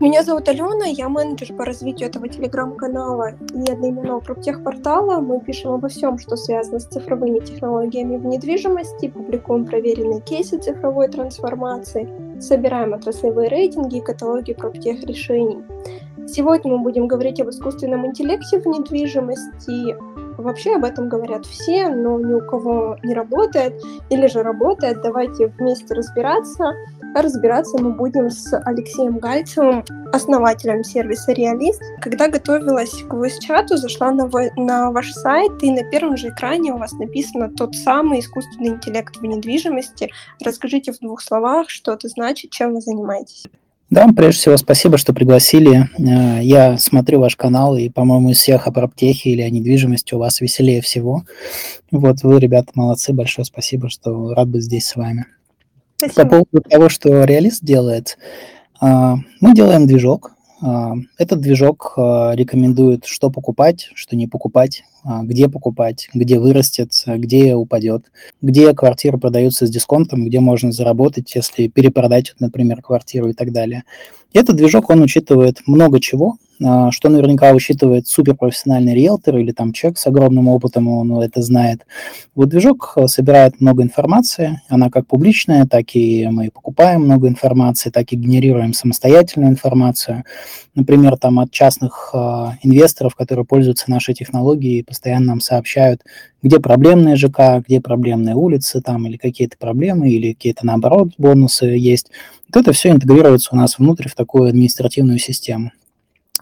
Меня зовут Алена, я менеджер по развитию этого телеграм-канала и одноименного проптехпортала. Мы пишем обо всем, что связано с цифровыми технологиями в недвижимости, публикуем проверенные кейсы цифровой трансформации, собираем отраслевые рейтинги и каталоги проптех решений. Сегодня мы будем говорить об искусственном интеллекте в недвижимости. Вообще об этом говорят все, но ни у кого не работает или же работает. Давайте вместе разбираться. Разбираться мы будем с Алексеем Гальцевым, основателем сервиса Реалист. Когда готовилась к voice-чату, зашла на, на ваш сайт, и на первом же экране у вас написано тот самый искусственный интеллект в недвижимости. Расскажите в двух словах, что это значит, чем вы занимаетесь. Да, прежде всего спасибо, что пригласили. Э, я смотрю ваш канал, и, по-моему, из всех о проптехе или о недвижимости у вас веселее всего. Вот вы, ребята, молодцы, большое спасибо, что рад быть здесь с вами. Спасибо. По поводу того, что реалист делает, а, мы делаем движок. А, этот движок а, рекомендует, что покупать, что не покупать, где покупать, где вырастет, где упадет, где квартиры продаются с дисконтом, где можно заработать, если перепродать, например, квартиру и так далее. Этот движок, он учитывает много чего, а, что наверняка учитывает суперпрофессиональный риэлтор или там человек с огромным опытом, он это знает. Вот движок э, собирает много информации, она как публичная, так и мы покупаем много информации, так и генерируем самостоятельную информацию. Например, там от частных э, инвесторов, которые пользуются нашей технологией, постоянно нам сообщают, где проблемные ЖК, где проблемные улицы там, или какие-то проблемы, или какие-то, наоборот, бонусы есть. Вот это все интегрируется у нас внутрь в такую административную систему.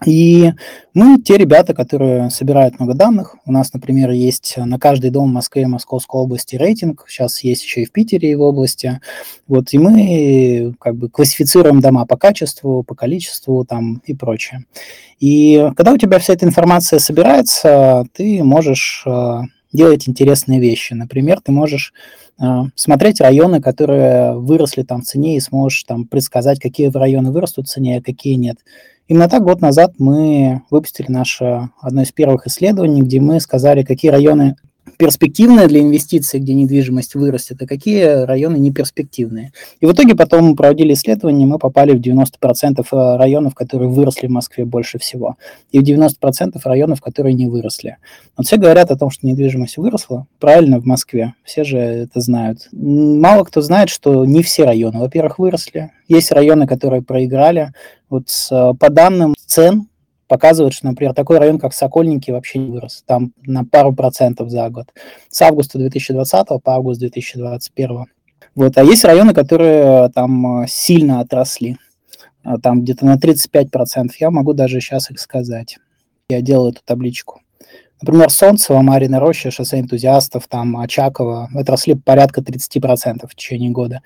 И мы те ребята, которые собирают много данных. У нас, например, есть на каждый дом в Москве и Московской области рейтинг. Сейчас есть еще и в Питере и в области. Вот, и мы как бы классифицируем дома по качеству, по количеству там и прочее. И когда у тебя вся эта информация собирается, ты можешь э, делать интересные вещи. Например, ты можешь смотреть районы, которые выросли там в цене, и сможешь там предсказать, какие районы вырастут в цене, а какие нет. Именно так год назад мы выпустили наше одно из первых исследований, где мы сказали, какие районы перспективные для инвестиций, где недвижимость вырастет, а какие районы неперспективные. И в итоге потом проводили исследование, мы попали в 90% э, районов, которые выросли в Москве больше всего, и в 90% районов, которые не выросли. Но все говорят о том, что недвижимость выросла, правильно, в Москве, все же это знают. Мало кто знает, что не все районы, во-первых, выросли, есть районы, которые проиграли. Вот по данным цен показывают, что, например, такой район, как Сокольники, вообще не вырос. Там на пару процентов за год. С августа 2020 по август 2021. Вот. А есть районы, которые э, там э, сильно отросли. А там где-то на 35%. Я могу даже сейчас их сказать. Я делал эту табличку. Например, Солнцево, Марина Роща, шоссе энтузиастов, там, Очаково отросли порядка 30% в течение года.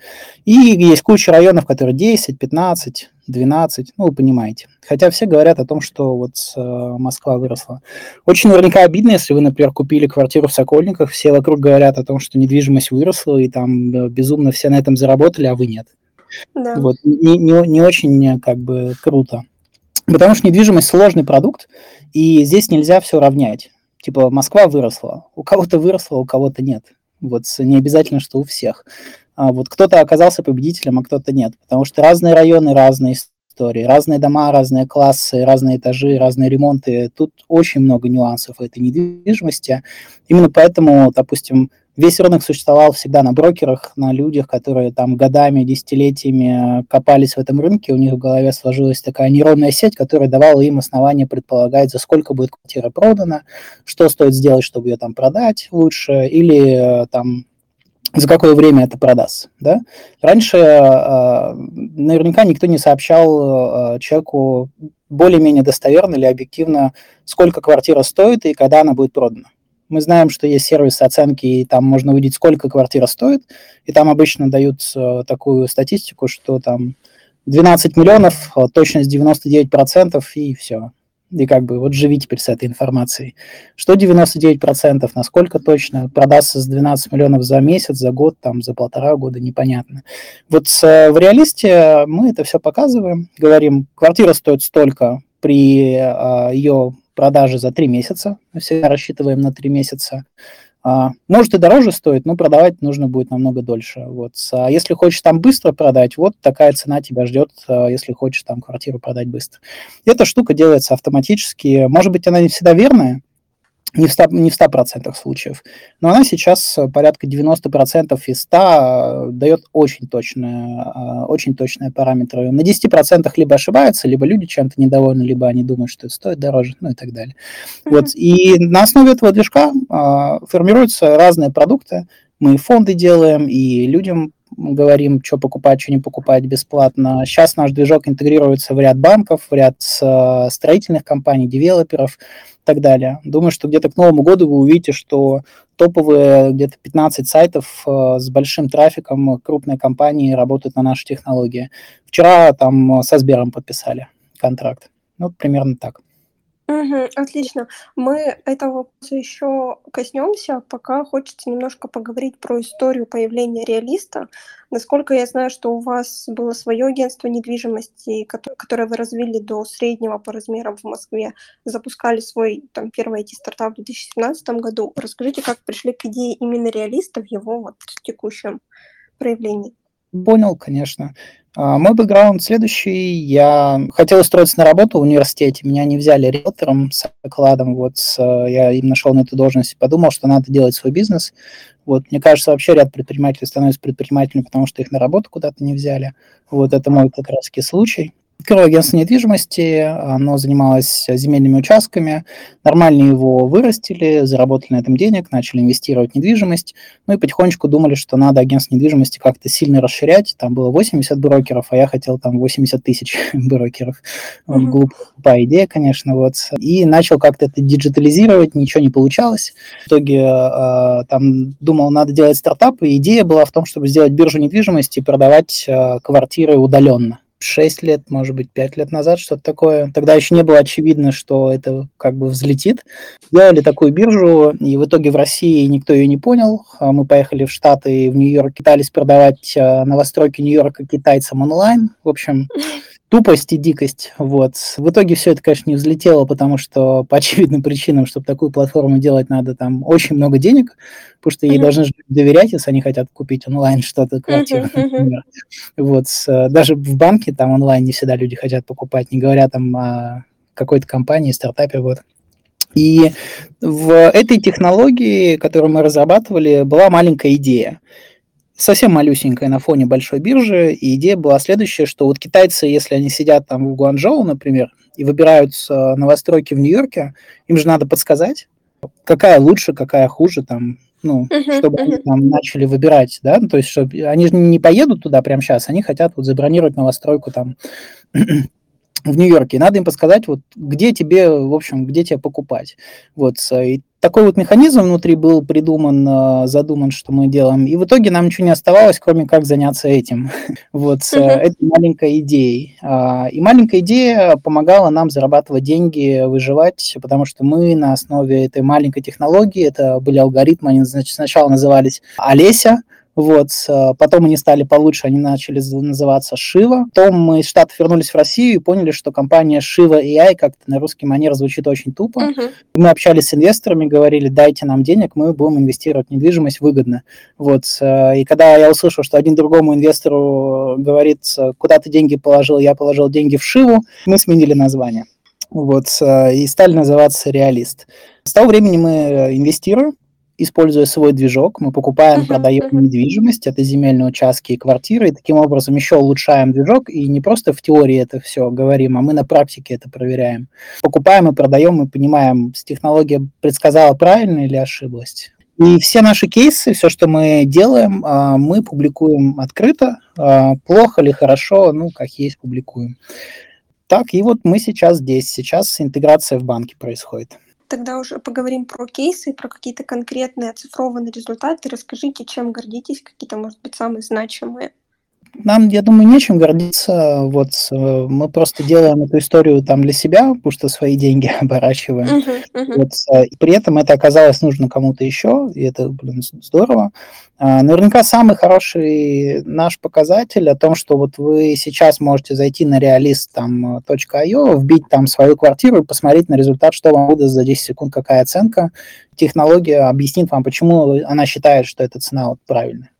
И есть куча районов, которые 10, 15, 12, ну, вы понимаете. Хотя все говорят о том, что вот э, Москва выросла. Очень наверняка обидно, если вы, например, купили квартиру в Сокольниках, все вокруг говорят о том, что недвижимость выросла, и там э, безумно все на этом заработали, а вы нет. Да. Вот, не, не, не очень как бы круто. Потому что недвижимость сложный продукт, и здесь нельзя все равнять. Типа Москва выросла, у кого-то выросла, у кого-то нет. Вот не обязательно, что у всех. А вот кто-то оказался победителем, а кто-то нет. Потому что разные районы, разные истории, разные дома, разные классы, разные этажи, разные ремонты. Тут очень много нюансов этой недвижимости. Именно поэтому, допустим, Весь рынок существовал всегда на брокерах, на людях, которые там годами, десятилетиями копались в этом рынке, у них в голове сложилась такая нейронная сеть, которая давала им основание предполагать, за сколько будет квартира продана, что стоит сделать, чтобы ее там продать лучше, или там за какое время это продаст. Да? Раньше э, наверняка никто не сообщал э, человеку более-менее достоверно или объективно, сколько квартира стоит и когда она будет продана. Мы знаем, что есть сервис оценки, и там можно увидеть, сколько квартира стоит, и там обычно дают э, такую статистику, что там 12 миллионов, точность 99%, и все. И как бы вот живи теперь с этой информацией. Что 99%, насколько точно, продастся с 12 миллионов за месяц, за год, там, за полтора года, непонятно. Вот э, в реалисте мы это все показываем, говорим, квартира стоит столько при ее продажи за три месяца. Мы всегда рассчитываем на три месяца. А, может и дороже стоит, но продавать нужно будет намного дольше. Вот. А если хочешь там быстро продать, вот такая цена тебя ждет, а, если хочешь там квартиру продать быстро. Эта штука делается автоматически. Может быть, она не всегда верная, не в 100%, не в 100% случаев, но она сейчас порядка 90% из 100 э, дает очень точные, э, очень точные параметры. На 10% либо ошибаются, либо люди чем-то недовольны, либо они думают, что это стоит дороже, ну и так далее. Mm-hmm. Вот. И на основе этого движка э, формируются разные продукты. Мы фонды делаем, и людям говорим, что покупать, что не покупать бесплатно. Сейчас наш движок интегрируется в ряд банков, в ряд строительных компаний, девелоперов и так далее. Думаю, что где-то к Новому году вы увидите, что топовые где-то 15 сайтов э, с большим трафиком крупные компании работают на нашей технологии. Вчера там со Сбером подписали контракт. Ну, примерно так. Угу, отлично. Мы этого еще коснемся, пока хочется немножко поговорить про историю появления реалиста. Насколько я знаю, что у вас было свое агентство недвижимости, которое вы развили до среднего по размерам в Москве, запускали свой там, первый IT-стартап в 2017 году. Расскажите, как пришли к идее именно реалиста в его вот, текущем проявлении? Понял, конечно. А, мой бэкграунд следующий. Я хотел устроиться на работу в университете. Меня не взяли риэлтором с окладом. Вот я им нашел на эту должность и подумал, что надо делать свой бизнес. Вот, мне кажется, вообще ряд предпринимателей становятся предпринимателями, потому что их на работу куда-то не взяли. Вот это мой как раз случай. Первое агентство недвижимости, оно занималось земельными участками, нормально его вырастили, заработали на этом денег, начали инвестировать в недвижимость, ну и потихонечку думали, что надо агентство недвижимости как-то сильно расширять, там было 80 брокеров, а я хотел там 80 тысяч брокеров. Mm-hmm. Глупая идея, конечно, вот. И начал как-то это диджитализировать, ничего не получалось. В итоге э, там думал, надо делать стартап, и идея была в том, чтобы сделать биржу недвижимости и продавать э, квартиры удаленно. 6 лет, может быть, 5 лет назад, что-то такое. Тогда еще не было очевидно, что это как бы взлетит. Делали такую биржу, и в итоге в России никто ее не понял. А мы поехали в Штаты, в Нью-Йорк, пытались продавать а, новостройки Нью-Йорка китайцам онлайн. В общем, тупость и дикость. Вот. В итоге все это, конечно, не взлетело, потому что по очевидным причинам, чтобы такую платформу делать, надо там очень много денег, потому что ей mm-hmm. должны доверять, если они хотят купить онлайн что-то, квартиру, mm-hmm. например. Вот. Даже в банке там онлайн не всегда люди хотят покупать, не говоря там о какой-то компании, стартапе, вот. И в этой технологии, которую мы разрабатывали, была маленькая идея совсем малюсенькая на фоне большой биржи, и идея была следующая, что вот китайцы, если они сидят там в Гуанчжоу, например, и выбирают новостройки в Нью-Йорке, им же надо подсказать, какая лучше, какая хуже, там, ну, uh-huh, чтобы uh-huh. они там начали выбирать, да, ну, то есть, чтобы они же не поедут туда прямо сейчас, они хотят вот забронировать новостройку там в Нью-Йорке, надо им подсказать, вот где тебе, в общем, где тебе покупать. Вот, и такой вот механизм внутри был придуман, э, задуман, что мы делаем. И в итоге нам ничего не оставалось, кроме как заняться этим. вот с этой маленькой идеей. А, и маленькая идея помогала нам зарабатывать деньги, выживать, потому что мы на основе этой маленькой технологии, это были алгоритмы, они значит, сначала назывались Олеся, вот, э, потом они стали получше, они начали называться Шива. Потом мы из Штатов вернулись в Россию и поняли, что компания Шива AI как-то на русский манер звучит очень тупо. Uh-huh. Мы общались с инвесторами, говорили, дайте нам денег, мы будем инвестировать в недвижимость выгодно. Вот, э, и когда я услышал, что один другому инвестору говорит, куда ты деньги положил, я положил деньги в Шиву, мы сменили название. Вот, э, и стали называться Реалист. С того времени мы инвестируем, используя свой движок, мы покупаем, продаем недвижимость, это земельные участки и квартиры, и таким образом еще улучшаем движок, и не просто в теории это все говорим, а мы на практике это проверяем. Покупаем и продаем, и понимаем, технология предсказала правильно или ошиблась. И все наши кейсы, все, что мы делаем, а, мы публикуем открыто, а, плохо или хорошо, ну, как есть, публикуем. Так, и вот мы сейчас здесь, сейчас интеграция в банке происходит. Тогда уже поговорим про кейсы, про какие-то конкретные оцифрованные результаты. Расскажите, чем гордитесь, какие-то, может быть, самые значимые. Нам, я думаю, нечем гордиться. Вот э, мы просто делаем эту историю там для себя, потому что свои деньги оборачиваем. Uh-huh, uh-huh. Вот, э, и при этом это оказалось нужно кому-то еще, и это, блин, здорово. А, наверняка самый хороший наш показатель о том, что вот вы сейчас можете зайти на там .io, вбить там свою квартиру и посмотреть на результат, что вам выдаст за 10 секунд, какая оценка. Технология объяснит вам, почему она считает, что эта цена вот правильная.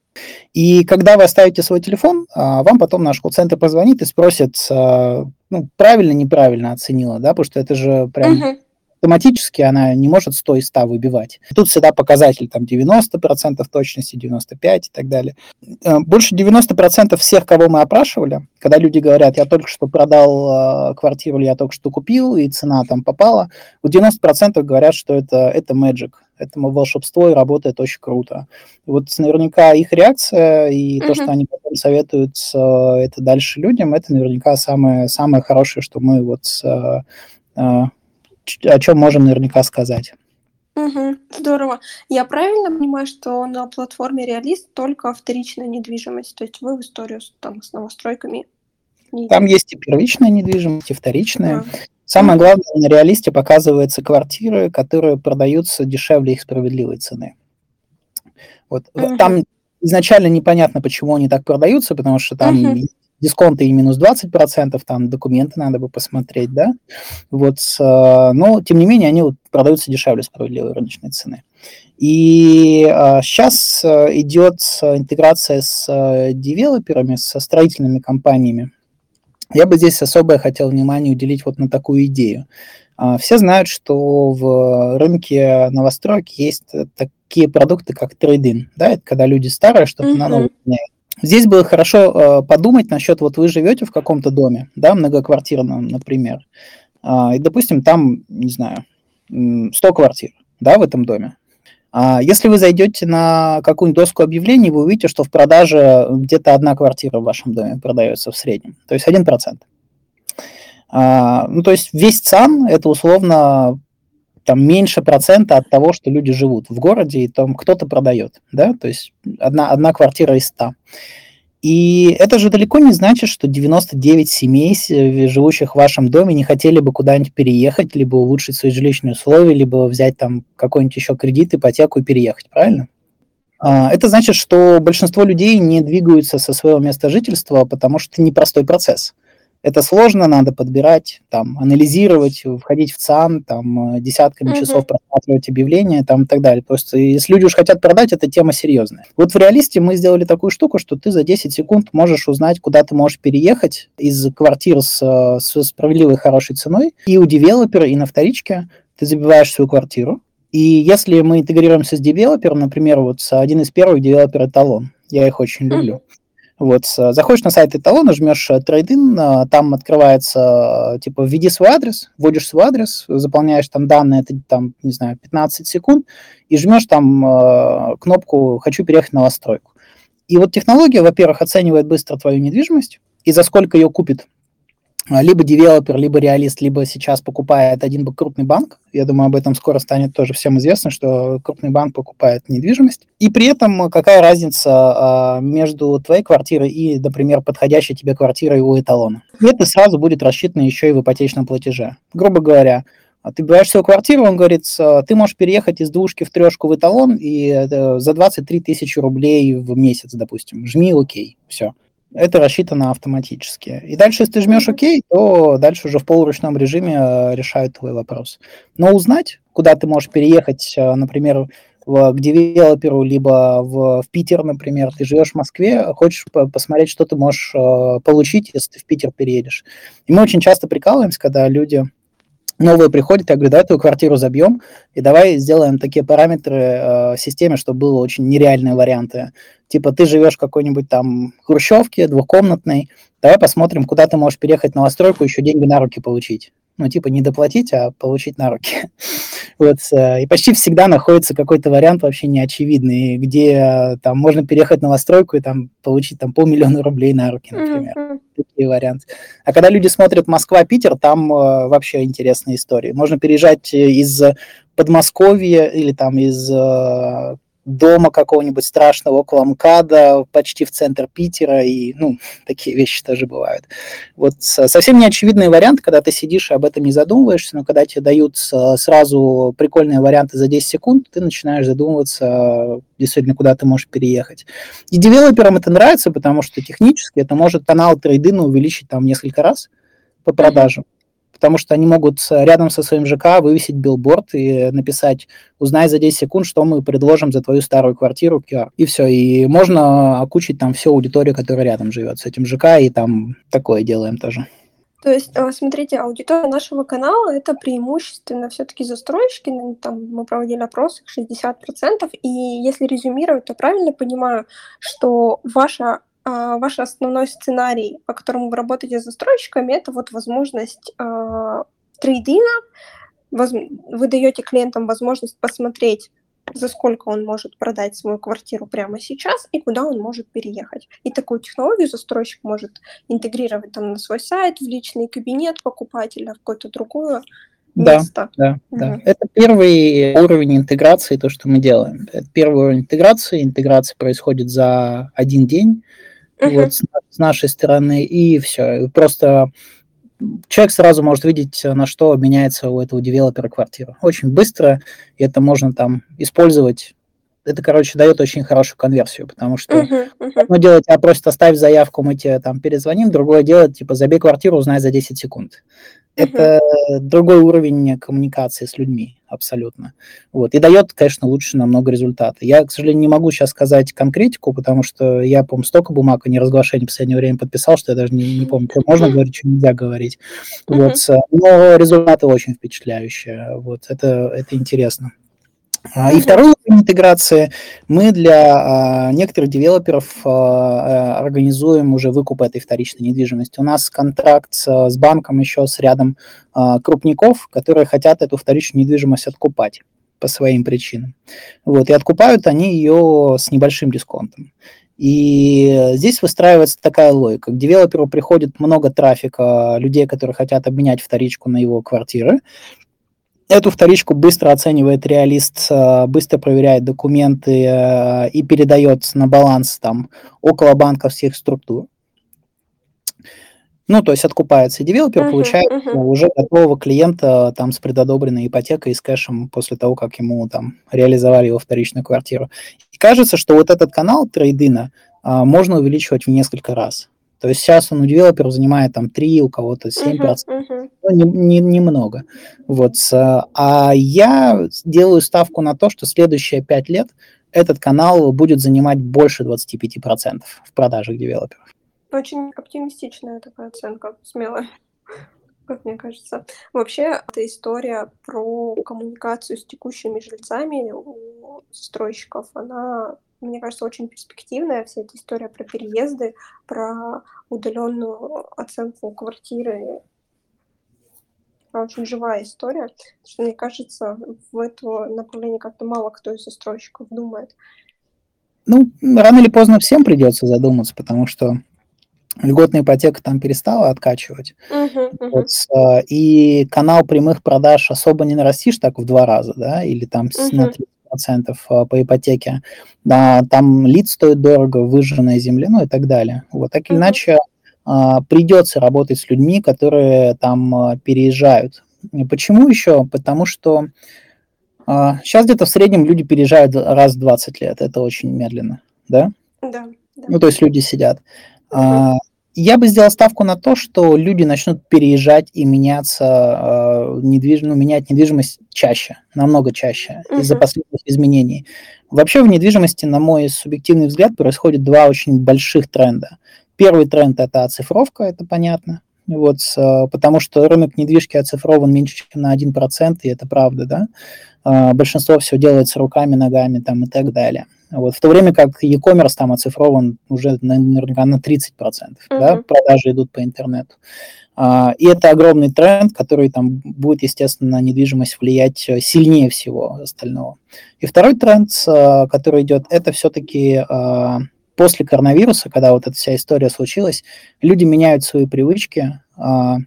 И когда вы оставите свой телефон, а, вам потом наш колл-центр позвонит и спросит, а, ну, правильно, неправильно оценила, да, потому что это же прям uh-huh автоматически она не может 100 из 100 выбивать. Тут всегда показатель там 90% точности, 95% и так далее. Э, больше 90% всех, кого мы опрашивали, когда люди говорят, я только что продал э, квартиру, или я только что купил, и цена там попала, у 90% говорят, что это, это magic, это волшебство и работает очень круто. вот наверняка их реакция и uh-huh. то, что они потом советуют э, это дальше людям, это наверняка самое, самое хорошее, что мы вот о чем можем наверняка сказать. Угу, здорово. Я правильно понимаю, что на платформе Реалист только вторичная недвижимость, то есть вы в историю там, с новостройками не Там есть и первичная недвижимость, и вторичная. А. Самое главное, на Реалисте показываются квартиры, которые продаются дешевле их справедливой цены. Вот. Угу. Там изначально непонятно, почему они так продаются, потому что там угу дисконты и минус 20%, там документы надо бы посмотреть, да, вот, но, тем не менее, они вот продаются дешевле справедливой рыночной цены. И а, сейчас а, идет интеграция с девелоперами, со строительными компаниями. Я бы здесь особое хотел внимание уделить вот на такую идею. А, все знают, что в рынке новостроек есть такие продукты, как трейдинг, да, это когда люди старые что-то mm-hmm. на новое меняют. Здесь было хорошо э, подумать насчет, вот вы живете в каком-то доме, да, многоквартирном, например, э, и, допустим, там, не знаю, 100 квартир, да, в этом доме. А если вы зайдете на какую-нибудь доску объявлений, вы увидите, что в продаже где-то одна квартира в вашем доме продается в среднем, то есть 1%. А, ну, то есть весь ЦАН – это условно там меньше процента от того, что люди живут в городе, и там кто-то продает, да, то есть одна, одна квартира из 100. И это же далеко не значит, что 99 семей, живущих в вашем доме, не хотели бы куда-нибудь переехать, либо улучшить свои жилищные условия, либо взять там какой-нибудь еще кредит, ипотеку и переехать, правильно? А, это значит, что большинство людей не двигаются со своего места жительства, потому что это непростой процесс. Это сложно, надо подбирать, там, анализировать, входить в ЦАН, там, э, десятками uh-huh. часов просматривать объявления, там, и так далее. Просто если люди уж хотят продать, это тема серьезная. Вот в реалисте мы сделали такую штуку, что ты за 10 секунд можешь узнать, куда ты можешь переехать из квартир с, э, с справедливой хорошей ценой, и у девелопера, и на вторичке ты забиваешь свою квартиру, и если мы интегрируемся с девелопером, например, вот один из первых девелопер Эталон, я их очень люблю. Вот, заходишь на сайт эталона, жмешь э, трейдин, э, там открывается, типа, введи свой адрес, вводишь свой адрес, заполняешь там данные, это там, не знаю, 15 секунд, и жмешь там э, кнопку «Хочу переехать на новостройку». И вот технология, во-первых, оценивает быстро твою недвижимость, и за сколько ее купит либо девелопер, либо реалист, либо сейчас покупает один крупный банк. Я думаю, об этом скоро станет тоже всем известно, что крупный банк покупает недвижимость. И при этом какая разница а, между твоей квартирой и, например, подходящей тебе квартирой у эталона. Это сразу будет рассчитано еще и в ипотечном платеже. Грубо говоря, а ты берешь свою квартиру, он говорит, ты можешь переехать из двушки в трешку в эталон и э, за 23 тысячи рублей в месяц, допустим. Жми ОК, все это рассчитано автоматически. И дальше, если ты жмешь ОК, то дальше уже в полуручном режиме э, решают твой вопрос. Но узнать, куда ты можешь переехать, э, например, в, к девелоперу, либо в, в Питер, например, ты живешь в Москве, хочешь посмотреть, что ты можешь э, получить, если ты в Питер переедешь. И мы очень часто прикалываемся, когда люди новые приходят, я говорю, давай твою квартиру забьем, и давай сделаем такие параметры э, системе, чтобы было очень нереальные варианты. Типа ты живешь в какой-нибудь там хрущевке двухкомнатной, давай посмотрим, куда ты можешь переехать на новостройку, еще деньги на руки получить. Ну, типа не доплатить, а получить на руки. вот, э, и почти всегда находится какой-то вариант вообще неочевидный, где э, там можно переехать на новостройку и там получить там полмиллиона рублей на руки, например. Mm-hmm. Такие варианты. А когда люди смотрят Москва-Питер, там э, вообще интересная история. Можно переезжать из Подмосковья или там из дома какого-нибудь страшного около МКАДа, почти в центр Питера, и, ну, такие вещи тоже бывают. Вот совсем неочевидный вариант, когда ты сидишь и об этом не задумываешься, но когда тебе дают сразу прикольные варианты за 10 секунд, ты начинаешь задумываться действительно, куда ты можешь переехать. И девелоперам это нравится, потому что технически это может канал трейдина увеличить там несколько раз по продажам потому что они могут рядом со своим ЖК вывесить билборд и написать «Узнай за 10 секунд, что мы предложим за твою старую квартиру QR». И все, и можно окучить там всю аудиторию, которая рядом живет с этим ЖК, и там такое делаем тоже. То есть, а, смотрите, аудитория нашего канала это преимущественно все-таки застройщики, ну, там мы проводили опрос, 60%, и если резюмировать, то правильно понимаю, что ваша а, ваш основной сценарий, по которому вы работаете с застройщиками, это вот возможность э, трейдинга, воз... вы даете клиентам возможность посмотреть, за сколько он может продать свою квартиру прямо сейчас и куда он может переехать. И такую технологию застройщик может интегрировать там на свой сайт, в личный кабинет покупателя, в какое-то другое место. Да, да, угу. да. Это первый уровень интеграции, то, что мы делаем. Это первый уровень интеграции. Интеграция происходит за один день uh-huh. вот, с, с нашей стороны, и все. Просто человек сразу может видеть, на что меняется у этого девелопера квартира. Очень быстро, и это можно там использовать. Это, короче, дает очень хорошую конверсию, потому что uh-huh, uh-huh. одно дело тебя просит оставить заявку, мы тебе там перезвоним, другое дело, типа, забей квартиру, узнай за 10 секунд. Это uh-huh. другой уровень коммуникации с людьми, абсолютно. Вот. И дает, конечно, лучше намного результата. Я, к сожалению, не могу сейчас сказать конкретику, потому что я, по-моему, столько бумаг о неразглашении в последнее время подписал, что я даже не, не помню, что можно говорить, что нельзя говорить. Uh-huh. Вот. Но результаты очень впечатляющие. Вот. Это, это интересно. А, и второй уровень интеграции мы для а, некоторых девелоперов а, организуем уже выкуп этой вторичной недвижимости. У нас контракт с банком еще с рядом крупников, которые хотят эту вторичную недвижимость откупать по своим причинам. Вот, и откупают они ее с небольшим дисконтом. И здесь выстраивается такая логика. К девелоперу приходит много трафика людей, которые хотят обменять вторичку на его квартиры, Эту вторичку быстро оценивает реалист, э, быстро проверяет документы э, и передает на баланс там около банковских структур. Ну, то есть откупается девелопер, uh-huh, получает uh-huh. уже готового клиента там с предодобренной ипотекой и с кэшем после того, как ему там реализовали его вторичную квартиру. И кажется, что вот этот канал трейдина а, можно увеличивать в несколько раз. То есть сейчас он у девелоперов занимает там 3, у кого-то 7%, uh-huh, uh-huh. ну, немного. Не, не, не вот. А я делаю ставку на то, что следующие 5 лет этот канал будет занимать больше 25% в продажах девелоперов. Очень оптимистичная такая оценка, смелая, как мне кажется. Вообще, эта история про коммуникацию с текущими жильцами у застройщиков, она мне кажется, очень перспективная вся эта история про переезды, про удаленную оценку квартиры. Очень живая история, потому что, мне кажется, в это направление как-то мало кто из застройщиков думает. Ну, рано или поздно всем придется задуматься, потому что льготная ипотека там перестала откачивать. Uh-huh, uh-huh. Вот, э, и канал прямых продаж особо не нарастишь так в два раза, да, или там uh-huh. на 10% э, по ипотеке, да, там лид стоит дорого, выжженная земля, ну и так далее. Вот так или иначе а, придется работать с людьми, которые там э, переезжают. Почему еще? Потому что а, сейчас где-то в среднем люди переезжают раз в 20 лет, это очень медленно, да? Да. да. Ну, то есть люди сидят. Да. Я бы сделал ставку на то, что люди начнут переезжать и меняться, э, недвиж... ну, менять недвижимость чаще, намного чаще uh-huh. из-за последних изменений. Вообще в недвижимости, на мой субъективный взгляд, происходит два очень больших тренда. Первый тренд – это оцифровка, это понятно. Вот, э, потому что рынок недвижки оцифрован меньше, чем на 1%, и это правда, да. Э, большинство все делается руками, ногами там, и так далее. Вот, в то время как e-commerce там оцифрован уже наверняка на 30%, uh-huh. да, продажи идут по интернету. А, и это огромный тренд, который там будет, естественно, на недвижимость влиять э, сильнее всего остального. И второй тренд, э, который идет, это все-таки а, после коронавируса, когда вот эта вся история случилась, люди меняют свои привычки а,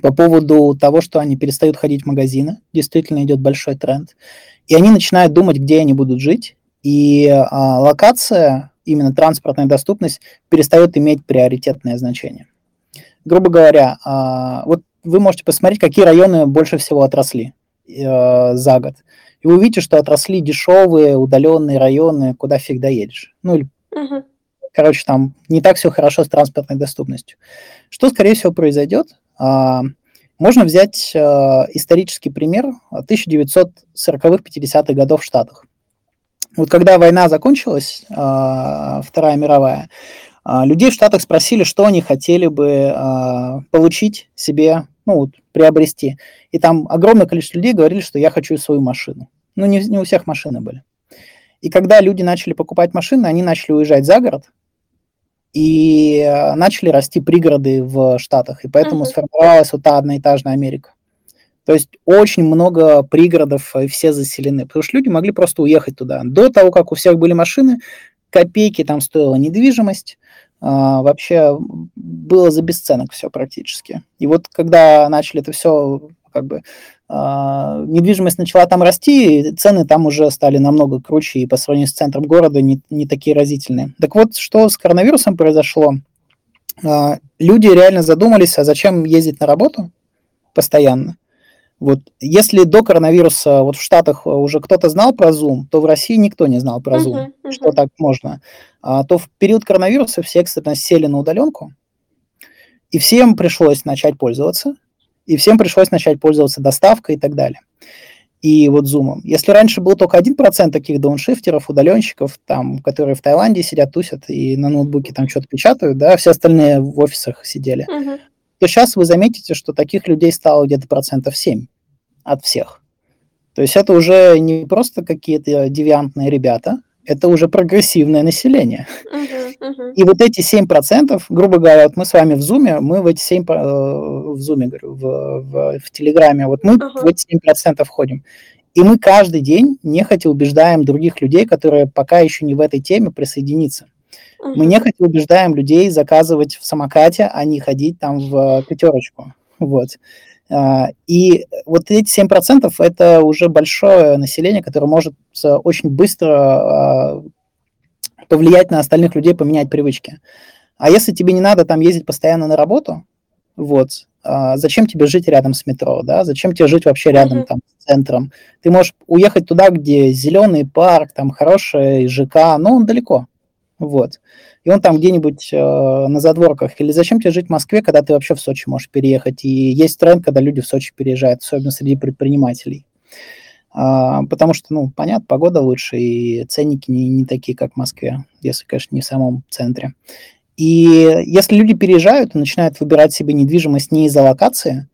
по поводу того, что они перестают ходить в магазины. Действительно идет большой тренд. И они начинают думать, где они будут жить, И а, локация, именно транспортная доступность, перестает иметь приоритетное значение. Грубо говоря, а, вот вы можете посмотреть, какие районы больше всего отросли э, за год. И вы увидите, что отросли дешевые, удаленные районы, куда фиг доедешь. Ну, или, uh-huh. короче, там не так все хорошо с транспортной доступностью. Что, скорее всего, произойдет? А, можно взять э, исторический пример 1940-х, 50-х годов в Штатах. Вот когда война закончилась, э, Вторая мировая, э, людей в Штатах спросили, что они хотели бы э, получить себе, ну, вот, приобрести. И там огромное количество людей говорили, что я хочу свою машину. Ну, не, не у всех машины были. И когда люди начали покупать машины, они начали уезжать за город, и начали расти пригороды в Штатах, и поэтому uh-huh. сформировалась вот та одноэтажная Америка. То есть очень много пригородов, и все заселены, потому что люди могли просто уехать туда. До того, как у всех были машины, копейки там стоила недвижимость, а, вообще было за бесценок все практически. И вот когда начали это все как бы а, недвижимость начала там расти, и цены там уже стали намного круче, и по сравнению с центром города не, не такие разительные. Так вот, что с коронавирусом произошло? А, люди реально задумались, а зачем ездить на работу постоянно? Вот если до коронавируса вот в Штатах уже кто-то знал про Zoom, то в России никто не знал про Zoom, uh-huh, uh-huh. что так можно. А, то в период коронавируса все экстренно сели на удаленку, и всем пришлось начать пользоваться и всем пришлось начать пользоваться доставкой и так далее. И вот Zoom. Если раньше был только 1% таких дауншифтеров, удаленщиков, там, которые в Таиланде сидят, тусят и на ноутбуке там что-то печатают, да, все остальные в офисах сидели, uh-huh. То сейчас вы заметите, что таких людей стало где-то процентов 7 от всех. То есть это уже не просто какие-то девиантные ребята, это уже прогрессивное население. Uh-huh, uh-huh. И вот эти 7%, грубо говоря, вот мы с вами в Zoom, мы в эти 7%, э, в Zoom, говорю, в, в, в Телеграме, вот мы uh-huh. в эти 7% входим. И мы каждый день нехотя убеждаем других людей, которые пока еще не в этой теме, присоединиться. Мы нехотя убеждаем людей заказывать в самокате, а не ходить там в пятерочку. Вот. А, и вот эти 7% это уже большое население, которое может очень быстро а, повлиять на остальных людей, поменять привычки. А если тебе не надо там ездить постоянно на работу, вот, а зачем тебе жить рядом с метро, да, зачем тебе жить вообще рядом mm-hmm. там с центром? Ты можешь уехать туда, где зеленый парк, там хороший ЖК, но он далеко, вот и он там где-нибудь э, на задворках. Или зачем тебе жить в Москве, когда ты вообще в Сочи можешь переехать? И есть тренд, когда люди в Сочи переезжают, особенно среди предпринимателей. А, потому что, ну, понятно, погода лучше, и ценники не, не такие, как в Москве, если, конечно, не в самом центре. И если люди переезжают и начинают выбирать себе недвижимость не из-за локации,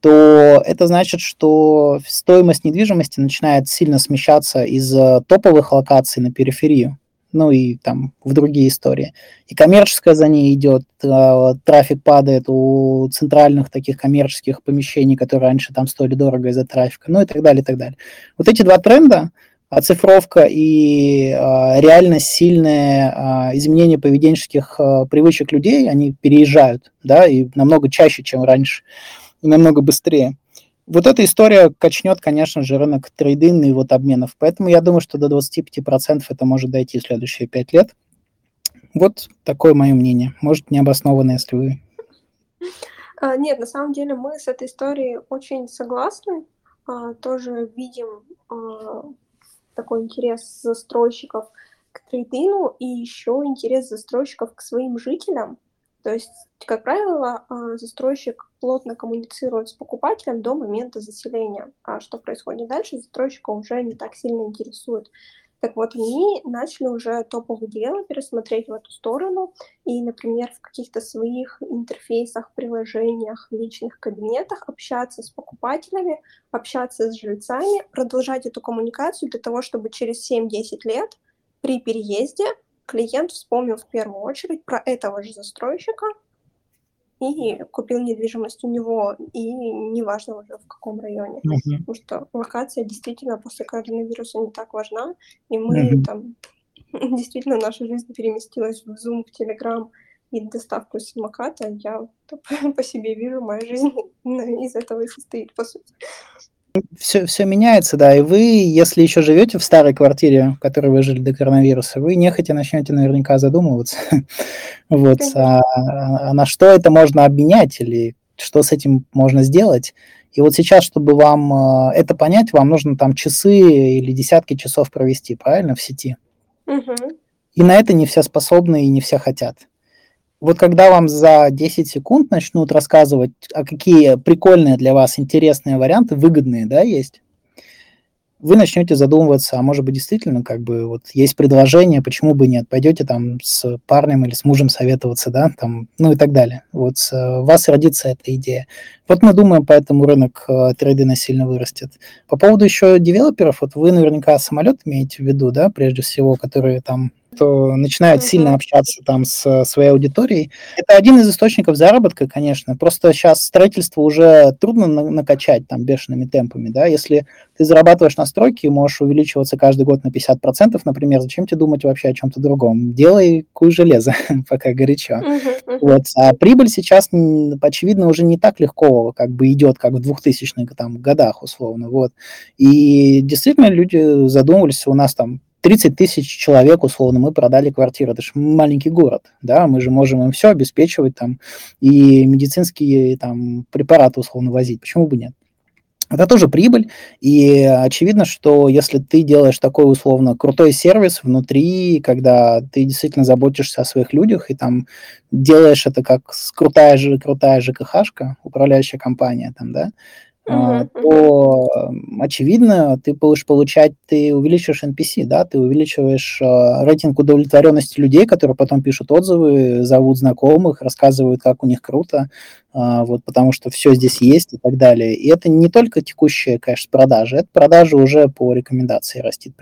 то это значит, что стоимость недвижимости начинает сильно смещаться из топовых локаций на периферию ну и там в другие истории. И коммерческая за ней идет, э, трафик падает у центральных таких коммерческих помещений, которые раньше там стоили дорого из-за трафика, ну и так далее, и так далее. Вот эти два тренда, оцифровка и э, реально сильное э, изменение поведенческих э, привычек людей, они переезжают, да, и намного чаще, чем раньше, и намного быстрее. Вот эта история качнет, конечно же, рынок трейдинга и вот обменов. Поэтому я думаю, что до 25% это может дойти в следующие 5 лет. Вот такое мое мнение. Может, необоснованное, если вы... А, нет, на самом деле мы с этой историей очень согласны. А, тоже видим а, такой интерес застройщиков к трейдину и еще интерес застройщиков к своим жителям. То есть, как правило, а, застройщик плотно коммуницирует с покупателем до момента заселения. А что происходит дальше, застройщика уже не так сильно интересует. Так вот, они начали уже топовые дела пересмотреть в эту сторону и, например, в каких-то своих интерфейсах, приложениях, личных кабинетах общаться с покупателями, общаться с жильцами, продолжать эту коммуникацию для того, чтобы через 7-10 лет при переезде клиент вспомнил в первую очередь про этого же застройщика и купил недвижимость у него, и неважно уже в каком районе. Uh-huh. Потому что локация действительно после коронавируса не так важна, и мы uh-huh. там действительно наша жизнь переместилась в Zoom, в Telegram и доставку самоката. Я по себе вижу, моя жизнь из этого и состоит, по сути. Все, все меняется, да, и вы, если еще живете в старой квартире, в которой вы жили до коронавируса, вы нехотя начнете наверняка задумываться, вот, а, а на что это можно обменять или что с этим можно сделать. И вот сейчас, чтобы вам а, это понять, вам нужно там часы или десятки часов провести, правильно, в сети. Угу. И на это не все способны и не все хотят. Вот когда вам за 10 секунд начнут рассказывать, а какие прикольные для вас интересные варианты, выгодные, да, есть, вы начнете задумываться, а может быть действительно как бы вот есть предложение, почему бы нет, пойдете там с парнем или с мужем советоваться, да, там, ну и так далее. Вот у вас родится эта идея. Вот мы думаем, поэтому рынок э, трейдинга сильно вырастет. По поводу еще девелоперов, вот вы наверняка самолет имеете в виду, да, прежде всего, которые там кто начинают mm-hmm. сильно общаться там с своей аудиторией. Это один из источников заработка, конечно. Просто сейчас строительство уже трудно на- накачать там бешеными темпами, да. Если ты зарабатываешь на стройке и можешь увеличиваться каждый год на 50%, например, зачем тебе думать вообще о чем-то другом? Делай куй железо, пока горячо. Mm-hmm. Вот. А прибыль сейчас, очевидно, уже не так легко как бы идет, как в 2000-х там, годах, условно. Вот. И действительно люди задумывались, у нас там 30 тысяч человек, условно, мы продали квартиру. Это же маленький город, да, мы же можем им все обеспечивать там и медицинские там препараты, условно, возить. Почему бы нет? Это тоже прибыль, и очевидно, что если ты делаешь такой условно крутой сервис внутри, когда ты действительно заботишься о своих людях и там делаешь это как крутая же крутая ЖКХшка, управляющая компания, там, да, Uh-huh, то очевидно, ты будешь получать, ты увеличиваешь NPC, да, ты увеличиваешь э, рейтинг удовлетворенности людей, которые потом пишут отзывы, зовут знакомых, рассказывают, как у них круто, э, вот, потому что все здесь есть и так далее. И это не только текущая, конечно, продажа, это продажа уже по рекомендации растит.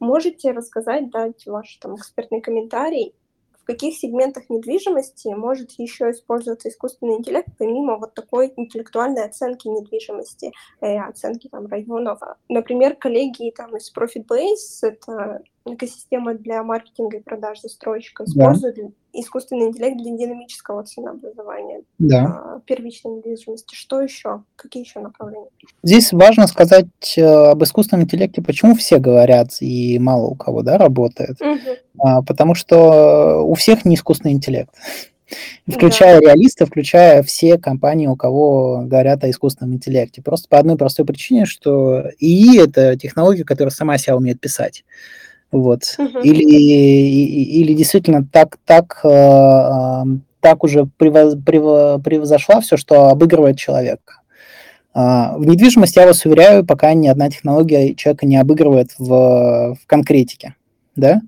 Можете рассказать, дать ваш там экспертный комментарий в каких сегментах недвижимости может еще использоваться искусственный интеллект, помимо вот такой интеллектуальной оценки недвижимости, э, оценки там районов. Например, коллеги там из ProfitBase, это экосистема для маркетинга и продаж застройщика, используют да. искусственный интеллект для динамического ценообразования да. Первичной недвижимости. Что еще? Какие еще направления? Здесь важно сказать э, об искусственном интеллекте, почему все говорят и мало у кого да, работает. Угу. Потому что у всех не искусственный интеллект включая да. реалистов, включая все компании, у кого говорят о искусственном интеллекте. Просто по одной простой причине, что ИИ – это технология, которая сама себя умеет писать. Вот. Uh-huh. Или, или действительно так, так, э, так уже превоз, превозошла все, что обыгрывает человека. Uh, в недвижимости, я вас уверяю, пока ни одна технология человека не обыгрывает в, в конкретике. Да?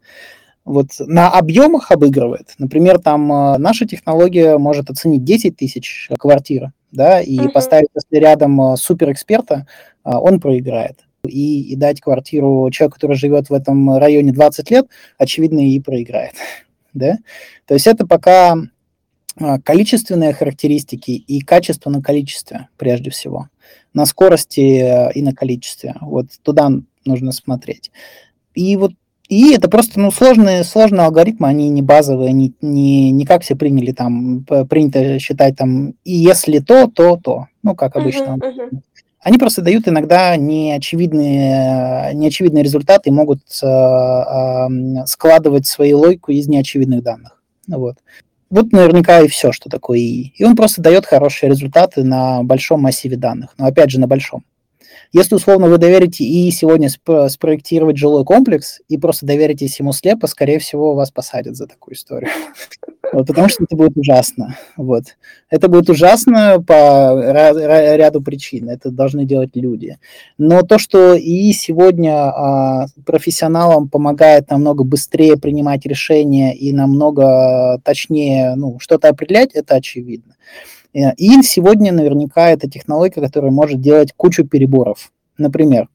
Вот на объемах обыгрывает. Например, там uh, наша технология может оценить 10 тысяч квартир, да, и uh-huh. поставить, если рядом суперэксперта, он проиграет и, и дать квартиру человеку, который живет в этом районе 20 лет, очевидно, и проиграет. да? То есть это пока а, количественные характеристики и качество на количестве, прежде всего. На скорости э, и на количестве. Вот туда нужно смотреть. И вот и это просто ну, сложные, сложные алгоритмы, они не базовые, не, не, не как все приняли там, принято считать там, и если то, то, то. Ну, как обычно. Uh-huh, uh-huh они просто дают иногда неочевидные, неочевидные результаты и могут э, э, складывать свою логику из неочевидных данных. Вот. Вот наверняка и все, что такое ИИ. И он просто дает хорошие результаты на большом массиве данных. Но опять же, на большом. Если, условно, вы доверите и сегодня сп- спроектировать жилой комплекс, и просто доверитесь ему слепо, скорее всего, вас посадят за такую историю. Вот, потому что это будет ужасно. Вот. Это будет ужасно по ряду причин. Это должны делать люди. Но то, что и сегодня а, профессионалам помогает намного быстрее принимать решения и намного точнее ну, что-то определять, это очевидно. Э, и сегодня наверняка это технология, которая может делать кучу переборов. Например,